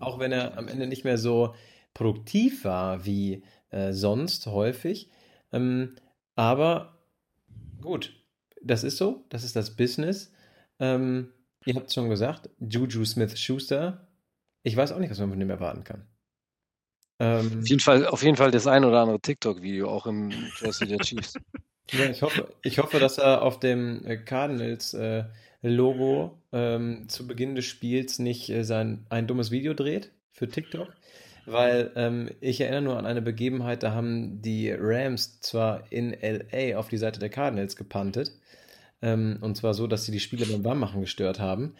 Auch wenn er am Ende nicht mehr so produktiv war wie äh, sonst häufig. Ähm, aber gut, das ist so, das ist das Business. Ähm, ihr habt es schon gesagt, Juju Smith-Schuster. Ich weiß auch nicht, was man von dem erwarten kann. Ähm, auf, jeden Fall, auf jeden Fall das ein oder andere TikTok-Video, auch im Jersey der Chiefs. ja, ich hoffe, ich hoffe, dass er auf dem äh, Cardinals-Logo äh, ähm, zu Beginn des Spiels nicht äh, sein, ein dummes Video dreht für TikTok. Weil ähm, ich erinnere nur an eine Begebenheit, da haben die Rams zwar in LA auf die Seite der Cardinals gepantet, ähm, und zwar so, dass sie die Spiele beim Warmmachen gestört haben.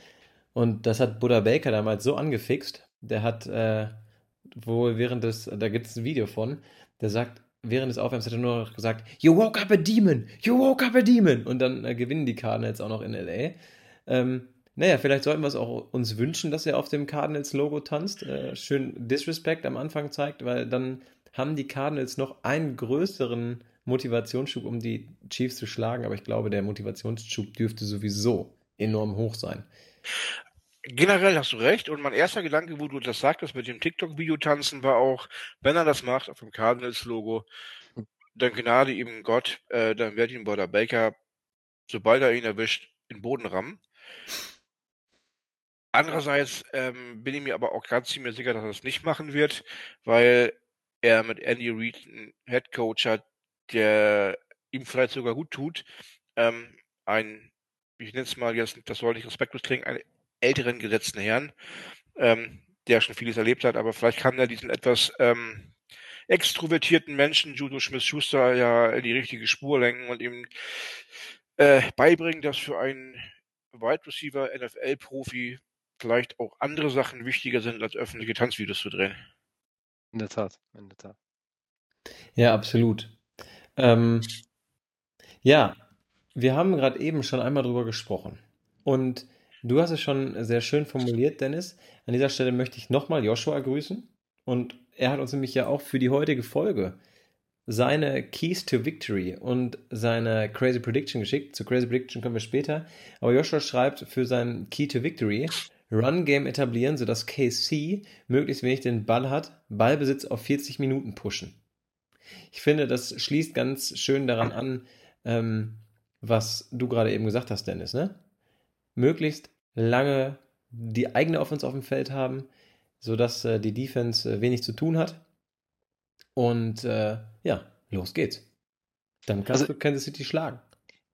Und das hat Buddha Baker damals so angefixt. Der hat äh, wohl während des, da gibt es ein Video von, der sagt, während des Aufwärms hat er nur noch gesagt, You woke up a demon! You woke up a demon! Und dann äh, gewinnen die Cardinals auch noch in L.A. Ähm, naja, vielleicht sollten wir es auch uns wünschen, dass er auf dem Cardinals-Logo tanzt. Äh, schön Disrespect am Anfang zeigt, weil dann haben die Cardinals noch einen größeren Motivationsschub, um die Chiefs zu schlagen, aber ich glaube, der Motivationsschub dürfte sowieso enorm hoch sein. Generell hast du recht und mein erster Gedanke, wo du das sagtest mit dem TikTok-Video tanzen, war auch, wenn er das macht auf dem Cardinals-Logo, dann Gnade ihm Gott, äh, dann wird ihn Border Baker, sobald er ihn erwischt, in den Boden rammen. Andererseits ähm, bin ich mir aber auch ganz ziemlich sicher, dass er das nicht machen wird, weil er mit Andy Reid einen Head Coach hat, der ihm vielleicht sogar gut tut, ähm, ein, ich nenne es mal jetzt, das soll nicht respektlos klingen, einen älteren gesetzten Herrn, ähm, der schon vieles erlebt hat, aber vielleicht kann er diesen etwas ähm, extrovertierten Menschen, Judo Smith-Schuster, ja in die richtige Spur lenken und ihm äh, beibringen, dass für einen Wide Receiver, NFL-Profi vielleicht auch andere Sachen wichtiger sind, als öffentliche Tanzvideos zu drehen. In der Tat, in der Tat. Ja, absolut. Ähm, ja, wir haben gerade eben schon einmal drüber gesprochen. Und du hast es schon sehr schön formuliert, Dennis. An dieser Stelle möchte ich nochmal Joshua grüßen. Und er hat uns nämlich ja auch für die heutige Folge seine Keys to Victory und seine Crazy Prediction geschickt. Zu Crazy Prediction kommen wir später. Aber Joshua schreibt für sein Key to Victory Run Game etablieren, sodass KC möglichst wenig den Ball hat, Ballbesitz auf 40 Minuten pushen. Ich finde, das schließt ganz schön daran an, ähm, was du gerade eben gesagt hast, Dennis. Ne? Möglichst lange die eigene Offense auf dem Feld haben, sodass äh, die Defense äh, wenig zu tun hat. Und äh, ja, los geht's. Dann kannst also, du Kansas City schlagen.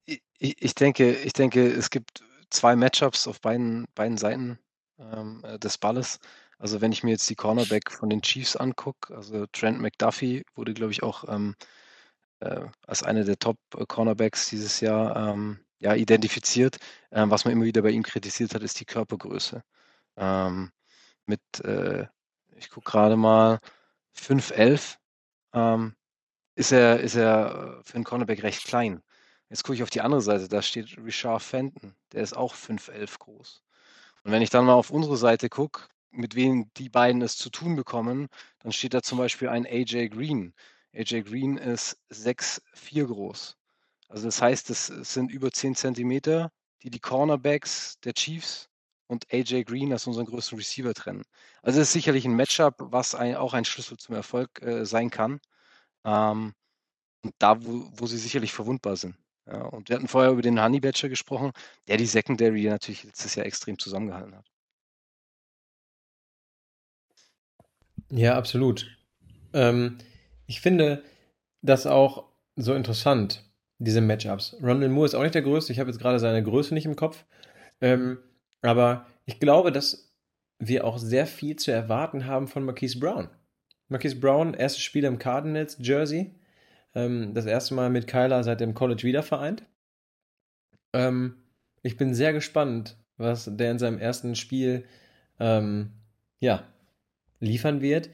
Ich, ich, denke, ich denke, es gibt zwei Matchups auf beiden, beiden Seiten ähm, äh, des Balles. Also wenn ich mir jetzt die Cornerback von den Chiefs angucke, also Trent McDuffie wurde, glaube ich, auch ähm, äh, als einer der Top-Cornerbacks dieses Jahr ähm, ja, identifiziert. Ähm, was man immer wieder bei ihm kritisiert hat, ist die Körpergröße. Ähm, mit, äh, ich gucke gerade mal, 5'11 ähm, ist er, ist er für einen Cornerback recht klein. Jetzt gucke ich auf die andere Seite, da steht Richard Fenton, der ist auch 5'11 groß. Und wenn ich dann mal auf unsere Seite gucke, mit wem die beiden es zu tun bekommen, dann steht da zum Beispiel ein AJ Green. AJ Green ist 6'4 groß. Also das heißt, es sind über 10 Zentimeter, die die Cornerbacks der Chiefs und AJ Green als unseren größten Receiver trennen. Also es ist sicherlich ein Matchup, was ein, auch ein Schlüssel zum Erfolg äh, sein kann. Ähm, und da, wo, wo sie sicherlich verwundbar sind. Ja, und wir hatten vorher über den Honey Badger gesprochen, der die Secondary natürlich letztes Jahr extrem zusammengehalten hat. Ja, absolut. Ähm, ich finde das auch so interessant, diese Matchups. Rondell Moore ist auch nicht der Größte. Ich habe jetzt gerade seine Größe nicht im Kopf. Ähm, aber ich glaube, dass wir auch sehr viel zu erwarten haben von Marquise Brown. Marquise Brown, erstes Spiel im Cardinals Jersey. Ähm, das erste Mal mit Kyler seit dem College wieder vereint. Ähm, ich bin sehr gespannt, was der in seinem ersten Spiel ähm, ja, liefern wird.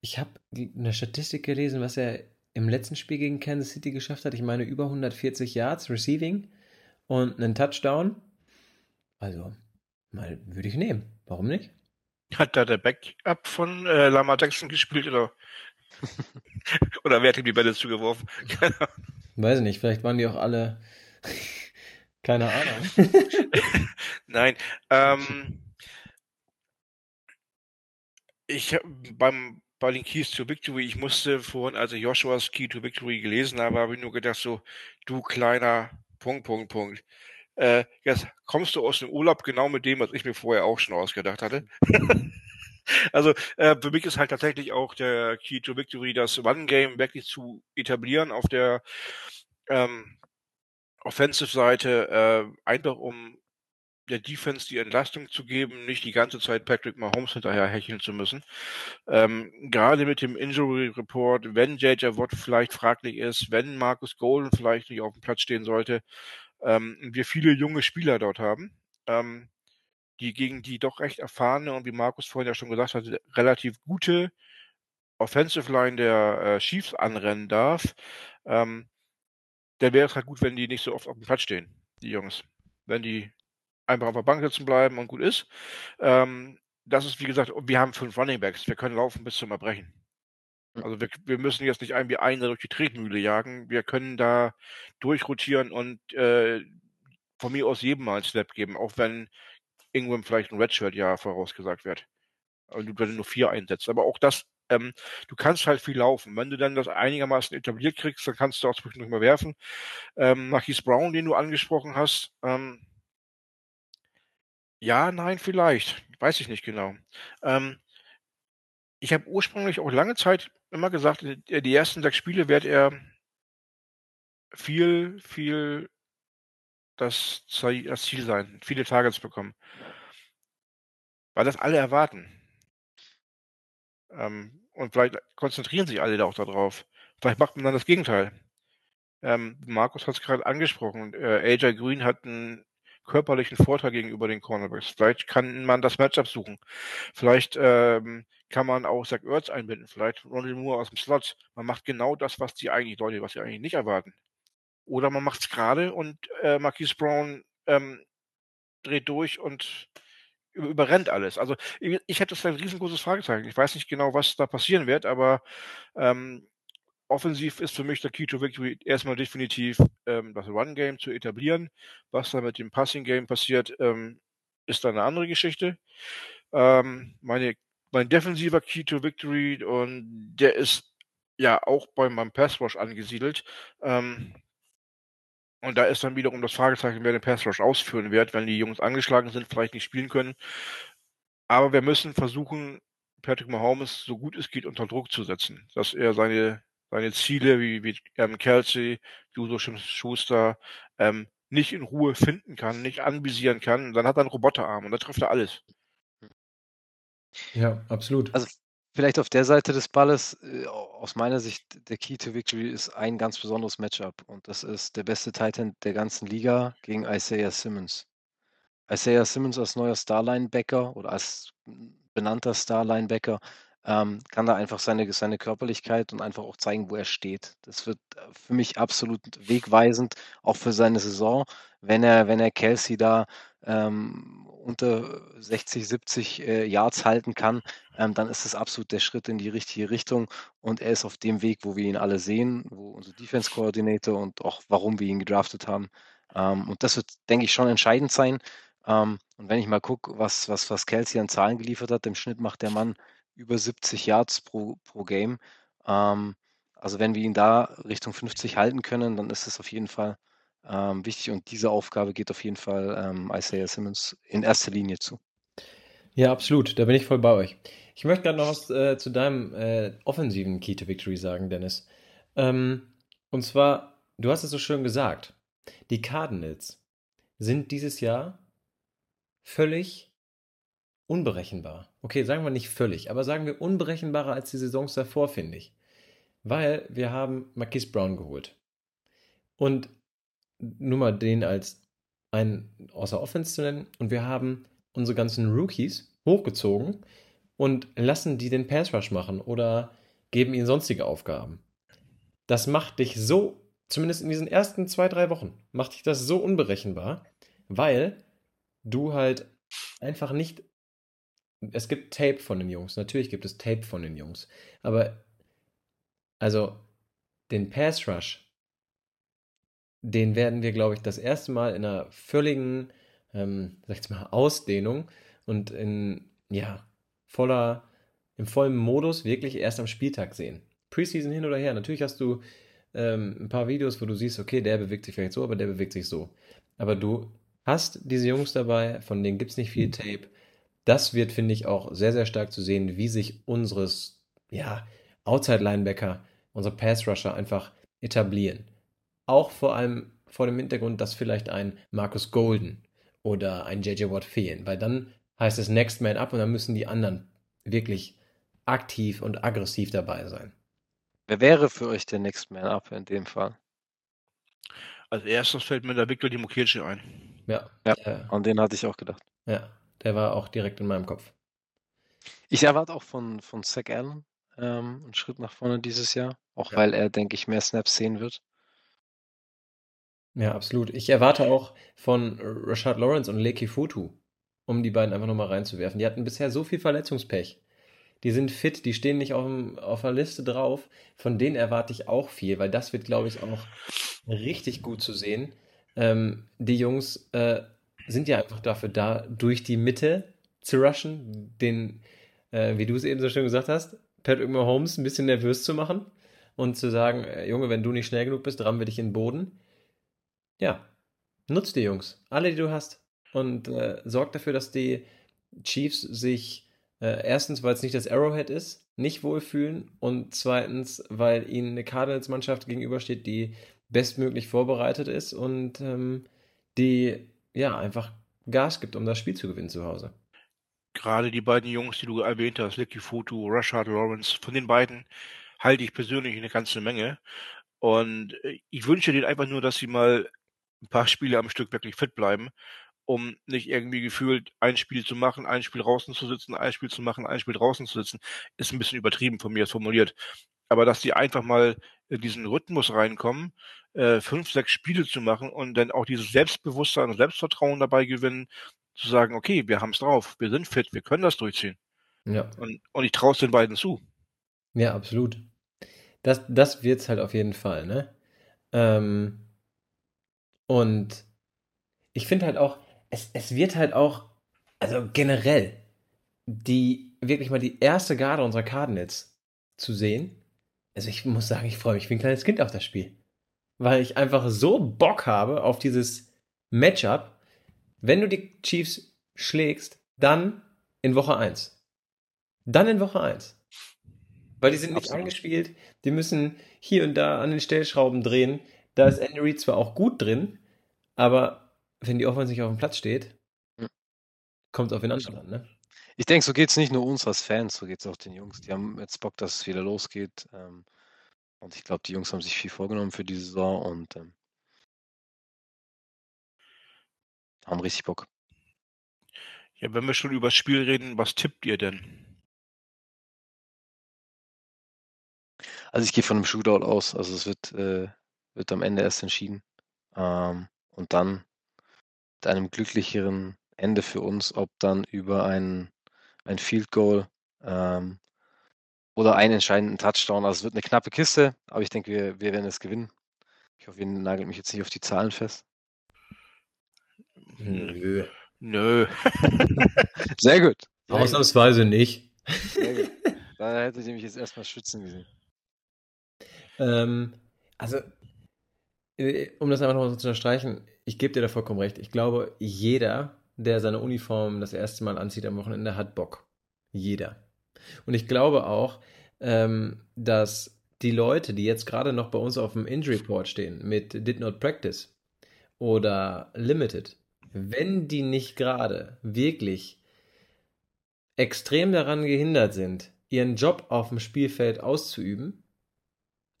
Ich habe eine Statistik gelesen, was er im letzten Spiel gegen Kansas City geschafft hat. Ich meine über 140 Yards Receiving und einen Touchdown. Also, mal würde ich nehmen. Warum nicht? Hat da der Backup von äh, Lama Jackson gespielt oder? oder wer hat ihm die Bälle zugeworfen? Weiß ich nicht, vielleicht waren die auch alle. Keine Ahnung. Nein. Ähm, ich beim bei den Keys to Victory, ich musste vorhin, als ich Joshuas Key to Victory gelesen habe, habe ich nur gedacht, so, du kleiner Punkt, Punkt, Punkt. Äh, jetzt kommst du aus dem Urlaub genau mit dem, was ich mir vorher auch schon ausgedacht hatte. also äh, für mich ist halt tatsächlich auch der Key to Victory, das One-Game wirklich zu etablieren auf der ähm, Offensive-Seite, äh, einfach um der Defense die Entlastung zu geben, nicht die ganze Zeit Patrick Mahomes hinterher hecheln zu müssen. Ähm, gerade mit dem Injury Report, wenn JJ Watt vielleicht fraglich ist, wenn Marcus Golden vielleicht nicht auf dem Platz stehen sollte, ähm, wir viele junge Spieler dort haben, ähm, die gegen die doch recht erfahrene und wie Markus vorhin ja schon gesagt hat, relativ gute Offensive Line der äh, Chiefs anrennen darf, ähm, dann wäre es halt gut, wenn die nicht so oft auf dem Platz stehen, die Jungs. Wenn die einfach auf der Bank sitzen bleiben und gut ist. Ähm, das ist, wie gesagt, wir haben fünf Running Backs. Wir können laufen bis zum Erbrechen. Hm. Also wir, wir müssen jetzt nicht irgendwie eine durch die Tretmühle jagen. Wir können da durchrotieren und äh, von mir aus jedem mal einen Snap geben, auch wenn irgendwann vielleicht ein Redshirt ja vorausgesagt wird. Also wenn du nur vier einsetzt. Aber auch das, ähm, du kannst halt viel laufen. Wenn du dann das einigermaßen etabliert kriegst, dann kannst du auch zwischendurch mal werfen. Ähm, Marquise Brown, den du angesprochen hast, ähm, ja, nein, vielleicht. Weiß ich nicht genau. Ähm, ich habe ursprünglich auch lange Zeit immer gesagt, äh, die ersten sechs Spiele wird er viel, viel das, Ziel sein, viele Targets bekommen. Weil das alle erwarten. Ähm, und vielleicht konzentrieren sich alle da auch darauf. Vielleicht macht man dann das Gegenteil. Ähm, Markus hat es gerade angesprochen. Äh, AJ Green hat einen körperlichen Vorteil gegenüber den Cornerbacks. Vielleicht kann man das Matchup suchen. Vielleicht ähm, kann man auch Zach Ertz einbinden. Vielleicht Ronald Moore aus dem Slot. Man macht genau das, was die eigentlich Leute, was sie eigentlich nicht erwarten. Oder man macht es gerade und äh, Marquise Brown ähm, dreht durch und überrennt alles. Also ich, ich hätte das ein riesengroßes Fragezeichen. Ich weiß nicht genau, was da passieren wird, aber ähm, offensiv ist für mich der Key to Victory erstmal definitiv ähm, das Run-Game zu etablieren. Was da mit dem Passing-Game passiert, ähm, ist dann eine andere Geschichte. Ähm, meine, mein defensiver Key to Victory und der ist ja auch bei meinem Pass Rush angesiedelt. Ähm, und da ist dann wiederum das Fragezeichen, wer den Pass Rush ausführen wird, wenn die Jungs angeschlagen sind, vielleicht nicht spielen können. Aber wir müssen versuchen, Patrick Mahomes so gut es geht unter Druck zu setzen, dass er seine seine Ziele wie, wie ähm, Kelsey, Judo Schuster ähm, nicht in Ruhe finden kann, nicht anvisieren kann, dann hat er einen Roboterarm und dann trifft er alles. Ja, absolut. Also vielleicht auf der Seite des Balles, äh, aus meiner Sicht, der Key to Victory ist ein ganz besonderes Matchup und das ist der beste Titan der ganzen Liga gegen Isaiah Simmons. Isaiah Simmons als neuer Star-Linebacker oder als benannter Star-Linebacker ähm, kann da einfach seine, seine Körperlichkeit und einfach auch zeigen, wo er steht. Das wird äh, für mich absolut wegweisend, auch für seine Saison. Wenn er, wenn er Kelsey da ähm, unter 60, 70 äh, Yards halten kann, ähm, dann ist das absolut der Schritt in die richtige Richtung und er ist auf dem Weg, wo wir ihn alle sehen, wo unser Defense Coordinator und auch warum wir ihn gedraftet haben. Ähm, und das wird, denke ich, schon entscheidend sein. Ähm, und wenn ich mal gucke, was, was, was Kelsey an Zahlen geliefert hat, im Schnitt macht der Mann über 70 Yards pro, pro Game. Ähm, also wenn wir ihn da Richtung 50 halten können, dann ist es auf jeden Fall ähm, wichtig und diese Aufgabe geht auf jeden Fall ähm, Isaiah Simmons in erster Linie zu. Ja, absolut. Da bin ich voll bei euch. Ich möchte gerade noch was äh, zu deinem äh, offensiven Key to Victory sagen, Dennis. Ähm, und zwar, du hast es so schön gesagt, die Cardinals sind dieses Jahr völlig unberechenbar. Okay, sagen wir nicht völlig, aber sagen wir unberechenbarer als die Saisons davor, finde ich. Weil wir haben Marquise Brown geholt. Und nur mal den als einen außer Offense zu nennen. Und wir haben unsere ganzen Rookies hochgezogen und lassen die den Pass Rush machen oder geben ihnen sonstige Aufgaben. Das macht dich so, zumindest in diesen ersten zwei, drei Wochen, macht dich das so unberechenbar, weil du halt einfach nicht. Es gibt Tape von den Jungs, natürlich gibt es Tape von den Jungs, aber also den Pass Rush, den werden wir, glaube ich, das erste Mal in einer völligen, ähm, sag ich mal, Ausdehnung und in, ja, voller, im vollen Modus wirklich erst am Spieltag sehen. Preseason hin oder her. Natürlich hast du ähm, ein paar Videos, wo du siehst, okay, der bewegt sich vielleicht so, aber der bewegt sich so. Aber du hast diese Jungs dabei, von denen gibt es nicht viel Tape. Das wird, finde ich, auch sehr, sehr stark zu sehen, wie sich unseres, ja, Outside-Linebacker, unsere Pass-Rusher einfach etablieren. Auch vor allem vor dem Hintergrund, dass vielleicht ein Marcus Golden oder ein JJ Watt fehlen, weil dann heißt es Next Man Up und dann müssen die anderen wirklich aktiv und aggressiv dabei sein. Wer wäre für euch der Next Man Up in dem Fall? Als erstes fällt mir der Victor Dimokirche ein. Ja, Ja, an den hatte ich auch gedacht. ja, der war auch direkt in meinem Kopf. Ich erwarte auch von, von Zach Allen ähm, einen Schritt nach vorne dieses Jahr, auch Ja. weil er, denke ich, mehr Snaps sehen wird. Ja, absolut. Ich erwarte auch von Rashad Lawrence und Leki Futu, um die beiden einfach nochmal reinzuwerfen. Die hatten bisher so viel Verletzungspech. Die sind fit, die stehen nicht auf, dem, auf der Liste drauf. Von denen erwarte ich auch viel, weil das wird, glaube ich, auch richtig gut zu sehen. Ähm, die Jungs äh, sind ja einfach dafür da, durch die Mitte zu rushen, den, äh, wie du es eben so schön gesagt hast, Patrick Mahomes ein bisschen nervös zu machen und zu sagen, äh, Junge, wenn du nicht schnell genug bist, rammen wir dich in den Boden. Ja, nutz die Jungs, alle, die du hast. Und äh, sorg dafür, dass die Chiefs sich äh, erstens, weil es nicht das Arrowhead ist, nicht wohlfühlen und zweitens, weil ihnen eine Cardinals-Mannschaft gegenübersteht, die bestmöglich vorbereitet ist und ähm, die ja einfach Gas gibt, um das Spiel zu gewinnen zu Hause. Gerade die beiden Jungs, die du erwähnt hast, Licky Futu, Rashad Lawrence, von den beiden halte ich persönlich eine ganze Menge. Und äh, ich wünsche denen einfach nur, dass sie mal ein paar Spiele am Stück wirklich fit bleiben, um nicht irgendwie gefühlt ein Spiel zu machen, ein Spiel draußen zu sitzen, ein Spiel zu machen, ein Spiel draußen zu sitzen. Ist ein bisschen übertrieben von mir formuliert. Aber dass die einfach mal in diesen Rhythmus reinkommen, äh, fünf, sechs Spiele zu machen und dann auch dieses Selbstbewusstsein und Selbstvertrauen dabei gewinnen, zu sagen, okay, wir haben es drauf, wir sind fit, wir können das durchziehen. Ja. Und, und ich traue es den beiden zu. Ja, absolut. Das, das wird's halt auf jeden Fall, ne? Ähm, und ich finde halt auch, es, es wird halt auch, also generell, die, wirklich mal die erste Garde unserer Cardinals zu sehen. Also ich muss sagen, ich freue mich wie ein kleines Kind auf das Spiel. Weil ich einfach so Bock habe auf dieses Matchup. Wenn du die Chiefs schlägst, dann in Woche 1. Dann in Woche 1. Weil die sind nicht Absolut. angespielt, die müssen hier und da an den Stellschrauben drehen. Da ist Andy Reid zwar auch gut drin, aber wenn die Offense nicht auf dem Platz steht, Hm. kommt es auf den anderen an, ne? Ich denke, so geht es nicht nur uns als Fans, so geht es auch den Jungs. Die haben jetzt Bock, dass es wieder losgeht. Ähm, und ich glaube, die Jungs haben sich viel vorgenommen für die Saison und ähm, haben richtig Bock. Ja, wenn wir schon über das Spiel reden, was tippt ihr denn? Also ich gehe von einem Shootout aus. Also es wird, äh, wird am Ende erst entschieden. Ähm, und dann mit einem glücklicheren Ende für uns, ob dann über ein, ein Field Goal ähm, oder einen entscheidenden Touchdown. Also es wird eine knappe Kiste, aber ich denke, wir, wir werden es gewinnen. Ich hoffe, ihr nagelt mich jetzt nicht auf die Zahlen fest. Nö. Nö. Sehr gut. Ausnahmsweise nicht. Sehr gut. Da hättet ihr mich jetzt erstmal schützen gesehen. Ähm, also, äh, um das einfach nochmal so zu unterstreichen, ich gebe dir da vollkommen recht. Ich glaube, jeder, der seine Uniform das erste Mal anzieht am Wochenende, hat Bock. Jeder. Und ich glaube auch, ähm, dass die Leute, die jetzt gerade noch bei uns auf dem Injury Report stehen, mit Did Not Practice oder Limited, wenn die nicht gerade wirklich extrem daran gehindert sind, ihren Job auf dem Spielfeld auszuüben,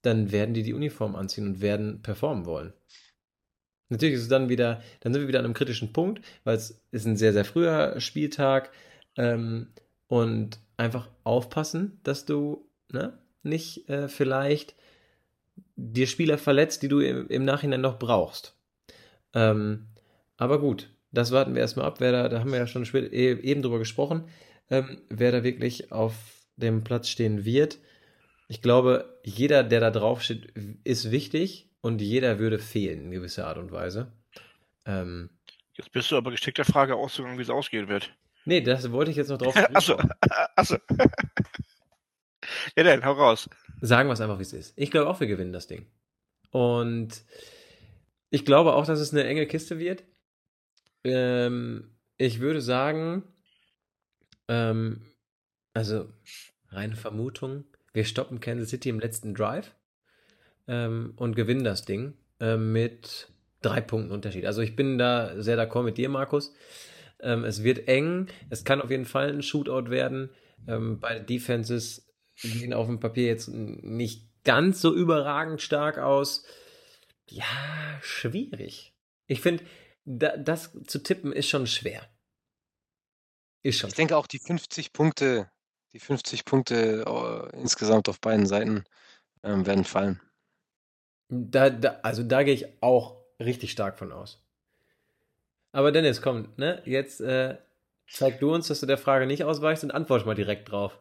dann werden die die Uniform anziehen und werden performen wollen. Natürlich ist es dann wieder, dann sind wir wieder an einem kritischen Punkt, weil es ist ein sehr, sehr früher Spieltag ähm, und einfach aufpassen, dass du ne, nicht äh, vielleicht dir Spieler verletzt, die du im, im Nachhinein noch brauchst. Ähm, aber gut, das warten wir erstmal ab. Wer da, da haben wir ja schon e, eben drüber gesprochen, ähm, wer da wirklich auf dem Platz stehen wird. Ich glaube, jeder, der da drauf steht, ist wichtig und jeder würde fehlen in gewisser Art und Weise. Ähm, jetzt bist du aber geschickt der Frage auszugangen, wie es ausgehen wird. Nee, das wollte ich jetzt noch drauf. achso, achso. ja, dann, hau raus. Sagen wir es einfach, wie es ist. Ich glaube auch, wir gewinnen das Ding. Und ich glaube auch, dass es eine enge Kiste wird. Ähm, ich würde sagen, ähm, also reine Vermutung, wir stoppen Kansas City im letzten Drive ähm, und gewinnen das Ding äh, mit drei Punkten Unterschied. Also ich bin da sehr d'accord mit dir, Markus. Ähm, es wird eng. Es kann auf jeden Fall ein Shootout werden. Ähm, beide Defenses sehen auf dem Papier jetzt nicht ganz so überragend stark aus. Ja, schwierig. Ich finde, da, das zu tippen ist schon schwer. Ist schon. Ich denke auch die 50 Punkte, die 50 Punkte uh, insgesamt auf beiden Seiten ähm, werden fallen. Da, da, also da gehe ich auch richtig stark von aus. Aber Dennis, komm, ne? Jetzt äh, zeig du uns, dass du der Frage nicht ausweichst und antworte mal direkt drauf.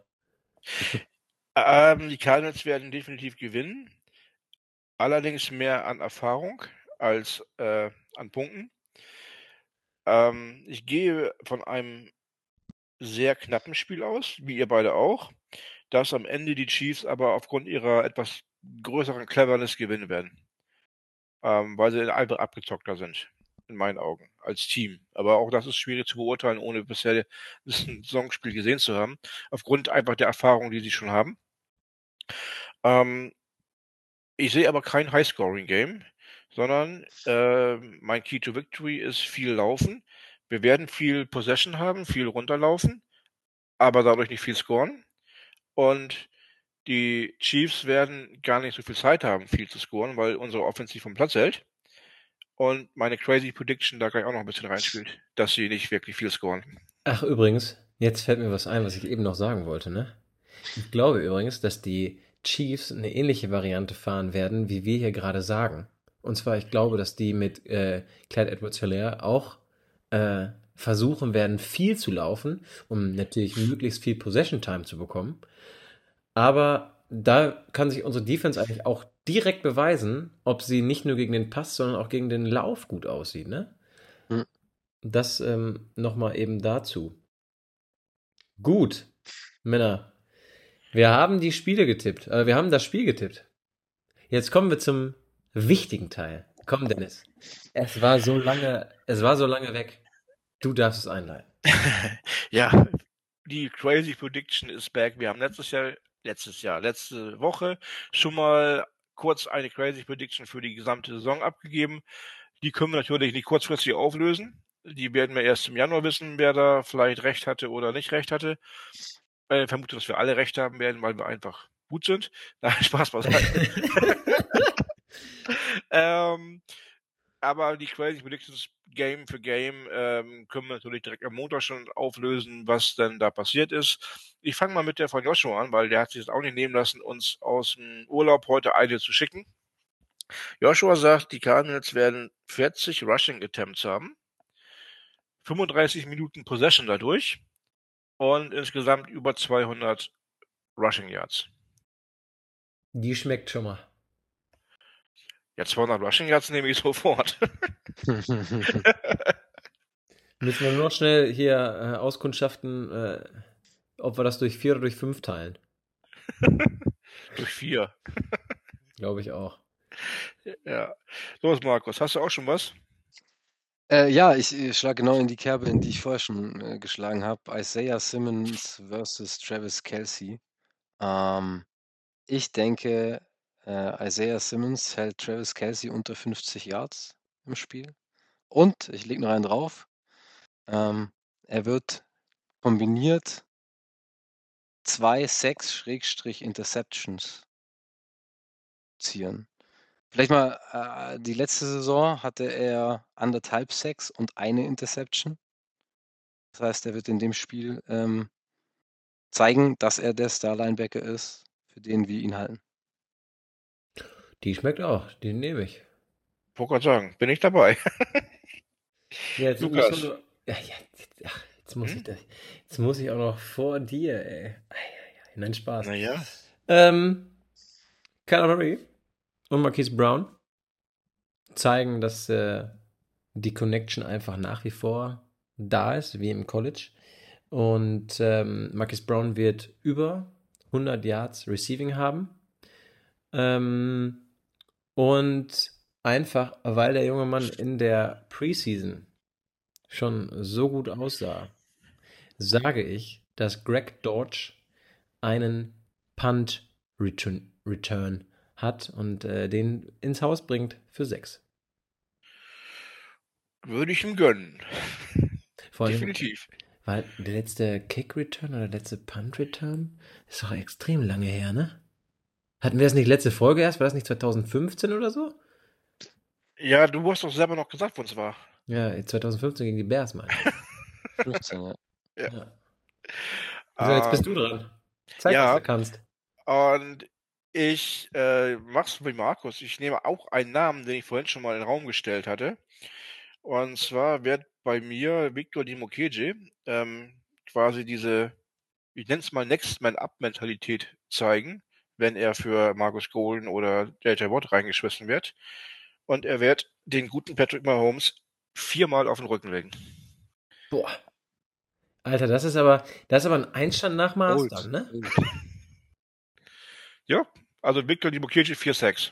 ähm, die Cardinals werden definitiv gewinnen. Allerdings mehr an Erfahrung als äh, an Punkten. Ähm, ich gehe von einem sehr knappen Spiel aus, wie ihr beide auch, dass am Ende die Chiefs aber aufgrund ihrer etwas größeren Cleverness gewinnen werden. Ähm, weil sie einfach abgezockter sind, in meinen Augen, als Team. Aber auch das ist schwierig zu beurteilen, ohne bisher das Saisonspiel gesehen zu haben. Aufgrund einfach der Erfahrung, die sie schon haben. Ähm, ich sehe aber kein High-Scoring-Game, sondern äh, mein Key to Victory ist viel Laufen. Wir werden viel Possession haben, viel runterlaufen, aber dadurch nicht viel scoren. Und die Chiefs werden gar nicht so viel Zeit haben, viel zu scoren, weil unsere Offensive vom Platz hält. Und meine crazy Prediction da gleich auch noch ein bisschen reinspielt, dass sie nicht wirklich viel scoren. Ach, übrigens, jetzt fällt mir was ein, was ich eben noch sagen wollte, ne? Ich glaube übrigens, dass die Chiefs eine ähnliche Variante fahren werden, wie wir hier gerade sagen. Und zwar, ich glaube, dass die mit äh, Clyde Edwards-Hilaire auch äh, versuchen werden, viel zu laufen, um natürlich möglichst viel Possession Time zu bekommen. Aber da kann sich unsere Defense eigentlich auch direkt beweisen, ob sie nicht nur gegen den Pass, sondern auch gegen den Lauf gut aussieht. Ne? Mhm. Das ähm, nochmal eben dazu. Gut, Männer. Wir haben die Spiele getippt. Äh, wir haben das Spiel getippt. Jetzt kommen wir zum wichtigen Teil. Komm, Dennis. Es war so lange, es war so lange weg. Du darfst es einleiten. ja, die Crazy Prediction ist back. Wir haben letztes Jahr, letztes Jahr, letzte Woche schon mal kurz eine Crazy Prediction für die gesamte Saison abgegeben. Die können wir natürlich nicht kurzfristig auflösen. Die werden wir erst im Januar wissen, wer da vielleicht recht hatte oder nicht recht hatte. Ich vermute, dass wir alle recht haben werden, weil wir einfach gut sind. Nein, Spaß beiseite. ähm, aber die Crazy Predictions Game für Game ähm, können wir natürlich direkt am Montag schon auflösen, was denn da passiert ist. Ich fange mal mit der von Joshua an, weil der hat sich das auch nicht nehmen lassen, uns aus dem Urlaub heute eine zu schicken. Joshua sagt, die Cardinals werden 40 Rushing Attempts haben, 35 Minuten Possession dadurch und insgesamt über 200 Rushing Yards. Die schmeckt schon mal. Ja, 200 Rushing Yards nehme ich sofort. Müssen wir nur noch schnell hier äh, auskundschaften, äh, ob wir das durch vier oder durch fünf teilen. durch vier. Glaube ich auch. Ja. Los, Markus, hast du auch schon was? Äh, ja, ich, ich schlage genau in die Kerbe, in die ich vorher schon äh, geschlagen habe. Isaiah Simmons versus Travis Kelsey. Ähm, ich denke, äh, Isaiah Simmons hält Travis Kelsey unter 50 Yards im Spiel und ich lege noch einen drauf. Ähm, er wird kombiniert zwei Sacks-Interceptions ziehen. Vielleicht mal, äh, die letzte Saison hatte er anderthalb Sacks und eine Interception. Das heißt, er wird in dem Spiel ähm, zeigen, dass er der Star-Linebacker ist, für den wir ihn halten. Die schmeckt auch, die nehme ich. Wollte gerade sagen, bin ich dabei. Ja, jetzt, Lukas. muss nur- ja, ja, ach, jetzt, muss Hm? ich, das- jetzt muss ich auch noch vor dir, ey. Ei, ei, ei. Nein, Spaß. naja. Ähm, Kyler Murray und Marquise Brown zeigen, dass äh, die Connection einfach nach wie vor da ist, wie im College. Und ähm, Marquise Brown wird über 100 Yards Receiving haben. Ähm, und einfach, weil der junge Mann in der Preseason schon so gut aussah, sage ich, dass Greg Dodge einen Punt Return, Return hat und äh, den ins Haus bringt für sechs. Würde ich ihm gönnen. Vor allem, Definitiv. weil der letzte Kick Return oder der letzte Punt Return ist doch extrem lange her, ne? Hatten wir das nicht letzte Folge erst? War das nicht 2015 oder so? Ja, du hast doch selber noch gesagt, wo es war. Ja, 2015 gegen die Bears, meine ich. 15, ja. Ja. So, jetzt bist du dran. Zeig, ja. was du kannst. Und ich äh, mach's wie Markus. Ich nehme auch einen Namen, den ich vorhin schon mal in den Raum gestellt hatte. Und zwar wird bei mir Victor Dimokeje ähm, quasi diese, ich nenne es mal Next Man Up Mentalität zeigen, wenn er für Markus Golden oder JJ Watt reingeschmissen wird. Und er wird den guten Patrick Mahomes viermal auf den Rücken legen. Boah. Alter, das ist aber, das ist aber ein Einstand nach Maß dann, ne? Ja, also Victor Dimokeje 4-6.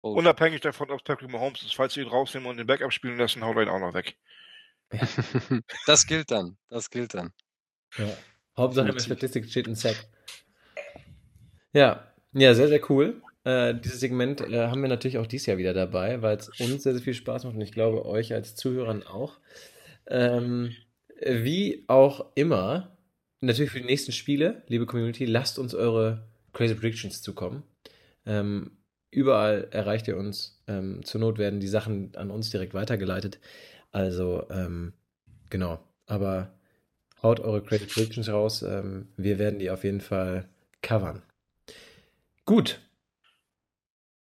Bold. Unabhängig davon, ob es Patrick Mahomes ist. Falls sie ihn rausnehmen und den Backup spielen lassen, haut er ihn auch noch weg. Das gilt dann. Das gilt dann. Ja. Hauptsache in der. Statistik steht ein Sack. Ja, ja, sehr, sehr cool. Äh, dieses Segment äh, haben wir natürlich auch dieses Jahr wieder dabei, weil es uns sehr, sehr viel Spaß macht und ich glaube euch als Zuhörern auch. Ähm, wie auch immer, natürlich für die nächsten Spiele, liebe Community, lasst uns eure Crazy Predictions zukommen. Ähm, überall erreicht ihr uns. Ähm, zur Not werden die Sachen an uns direkt weitergeleitet. Also, ähm, genau. Aber haut eure Crazy Predictions raus. Ähm, wir werden die auf jeden Fall covern. Gut.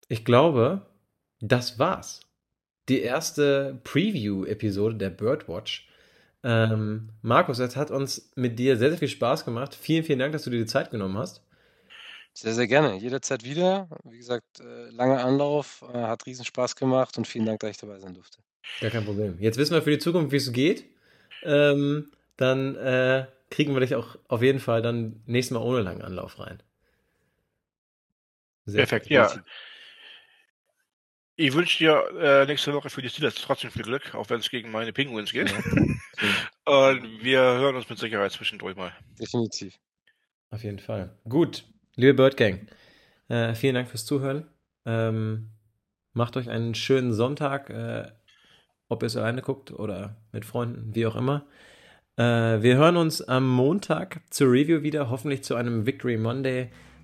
Ich glaube, das war's. Die erste Preview-Episode der Birdwatch. Ähm, Markus, es hat uns mit dir sehr, sehr viel Spaß gemacht. Vielen, vielen Dank, dass du dir die Zeit genommen hast. Sehr, sehr gerne. Jederzeit wieder. Wie gesagt, äh, langer Anlauf, äh, hat riesen Spaß gemacht und vielen Dank, dass ich dabei sein durfte. Gar kein Problem. Jetzt wissen wir für die Zukunft, wie es geht. Ähm, dann äh, kriegen wir dich auch auf jeden Fall dann nächstes Mal ohne langen Anlauf rein. Sehr Perfekt, ja. Ich wünsche dir äh, nächste Woche für die Steelers trotzdem viel Glück, auch wenn es gegen meine Penguins geht. Ja, Und wir hören uns mit Sicherheit zwischendurch mal. definitiv. Auf jeden Fall. Gut, liebe Bird Gang, äh, vielen Dank fürs Zuhören. Ähm, macht euch einen schönen Sonntag, äh, ob ihr es alleine guckt oder mit Freunden, wie auch immer. Äh, wir hören uns am Montag zur Review wieder, hoffentlich zu einem Victory Monday.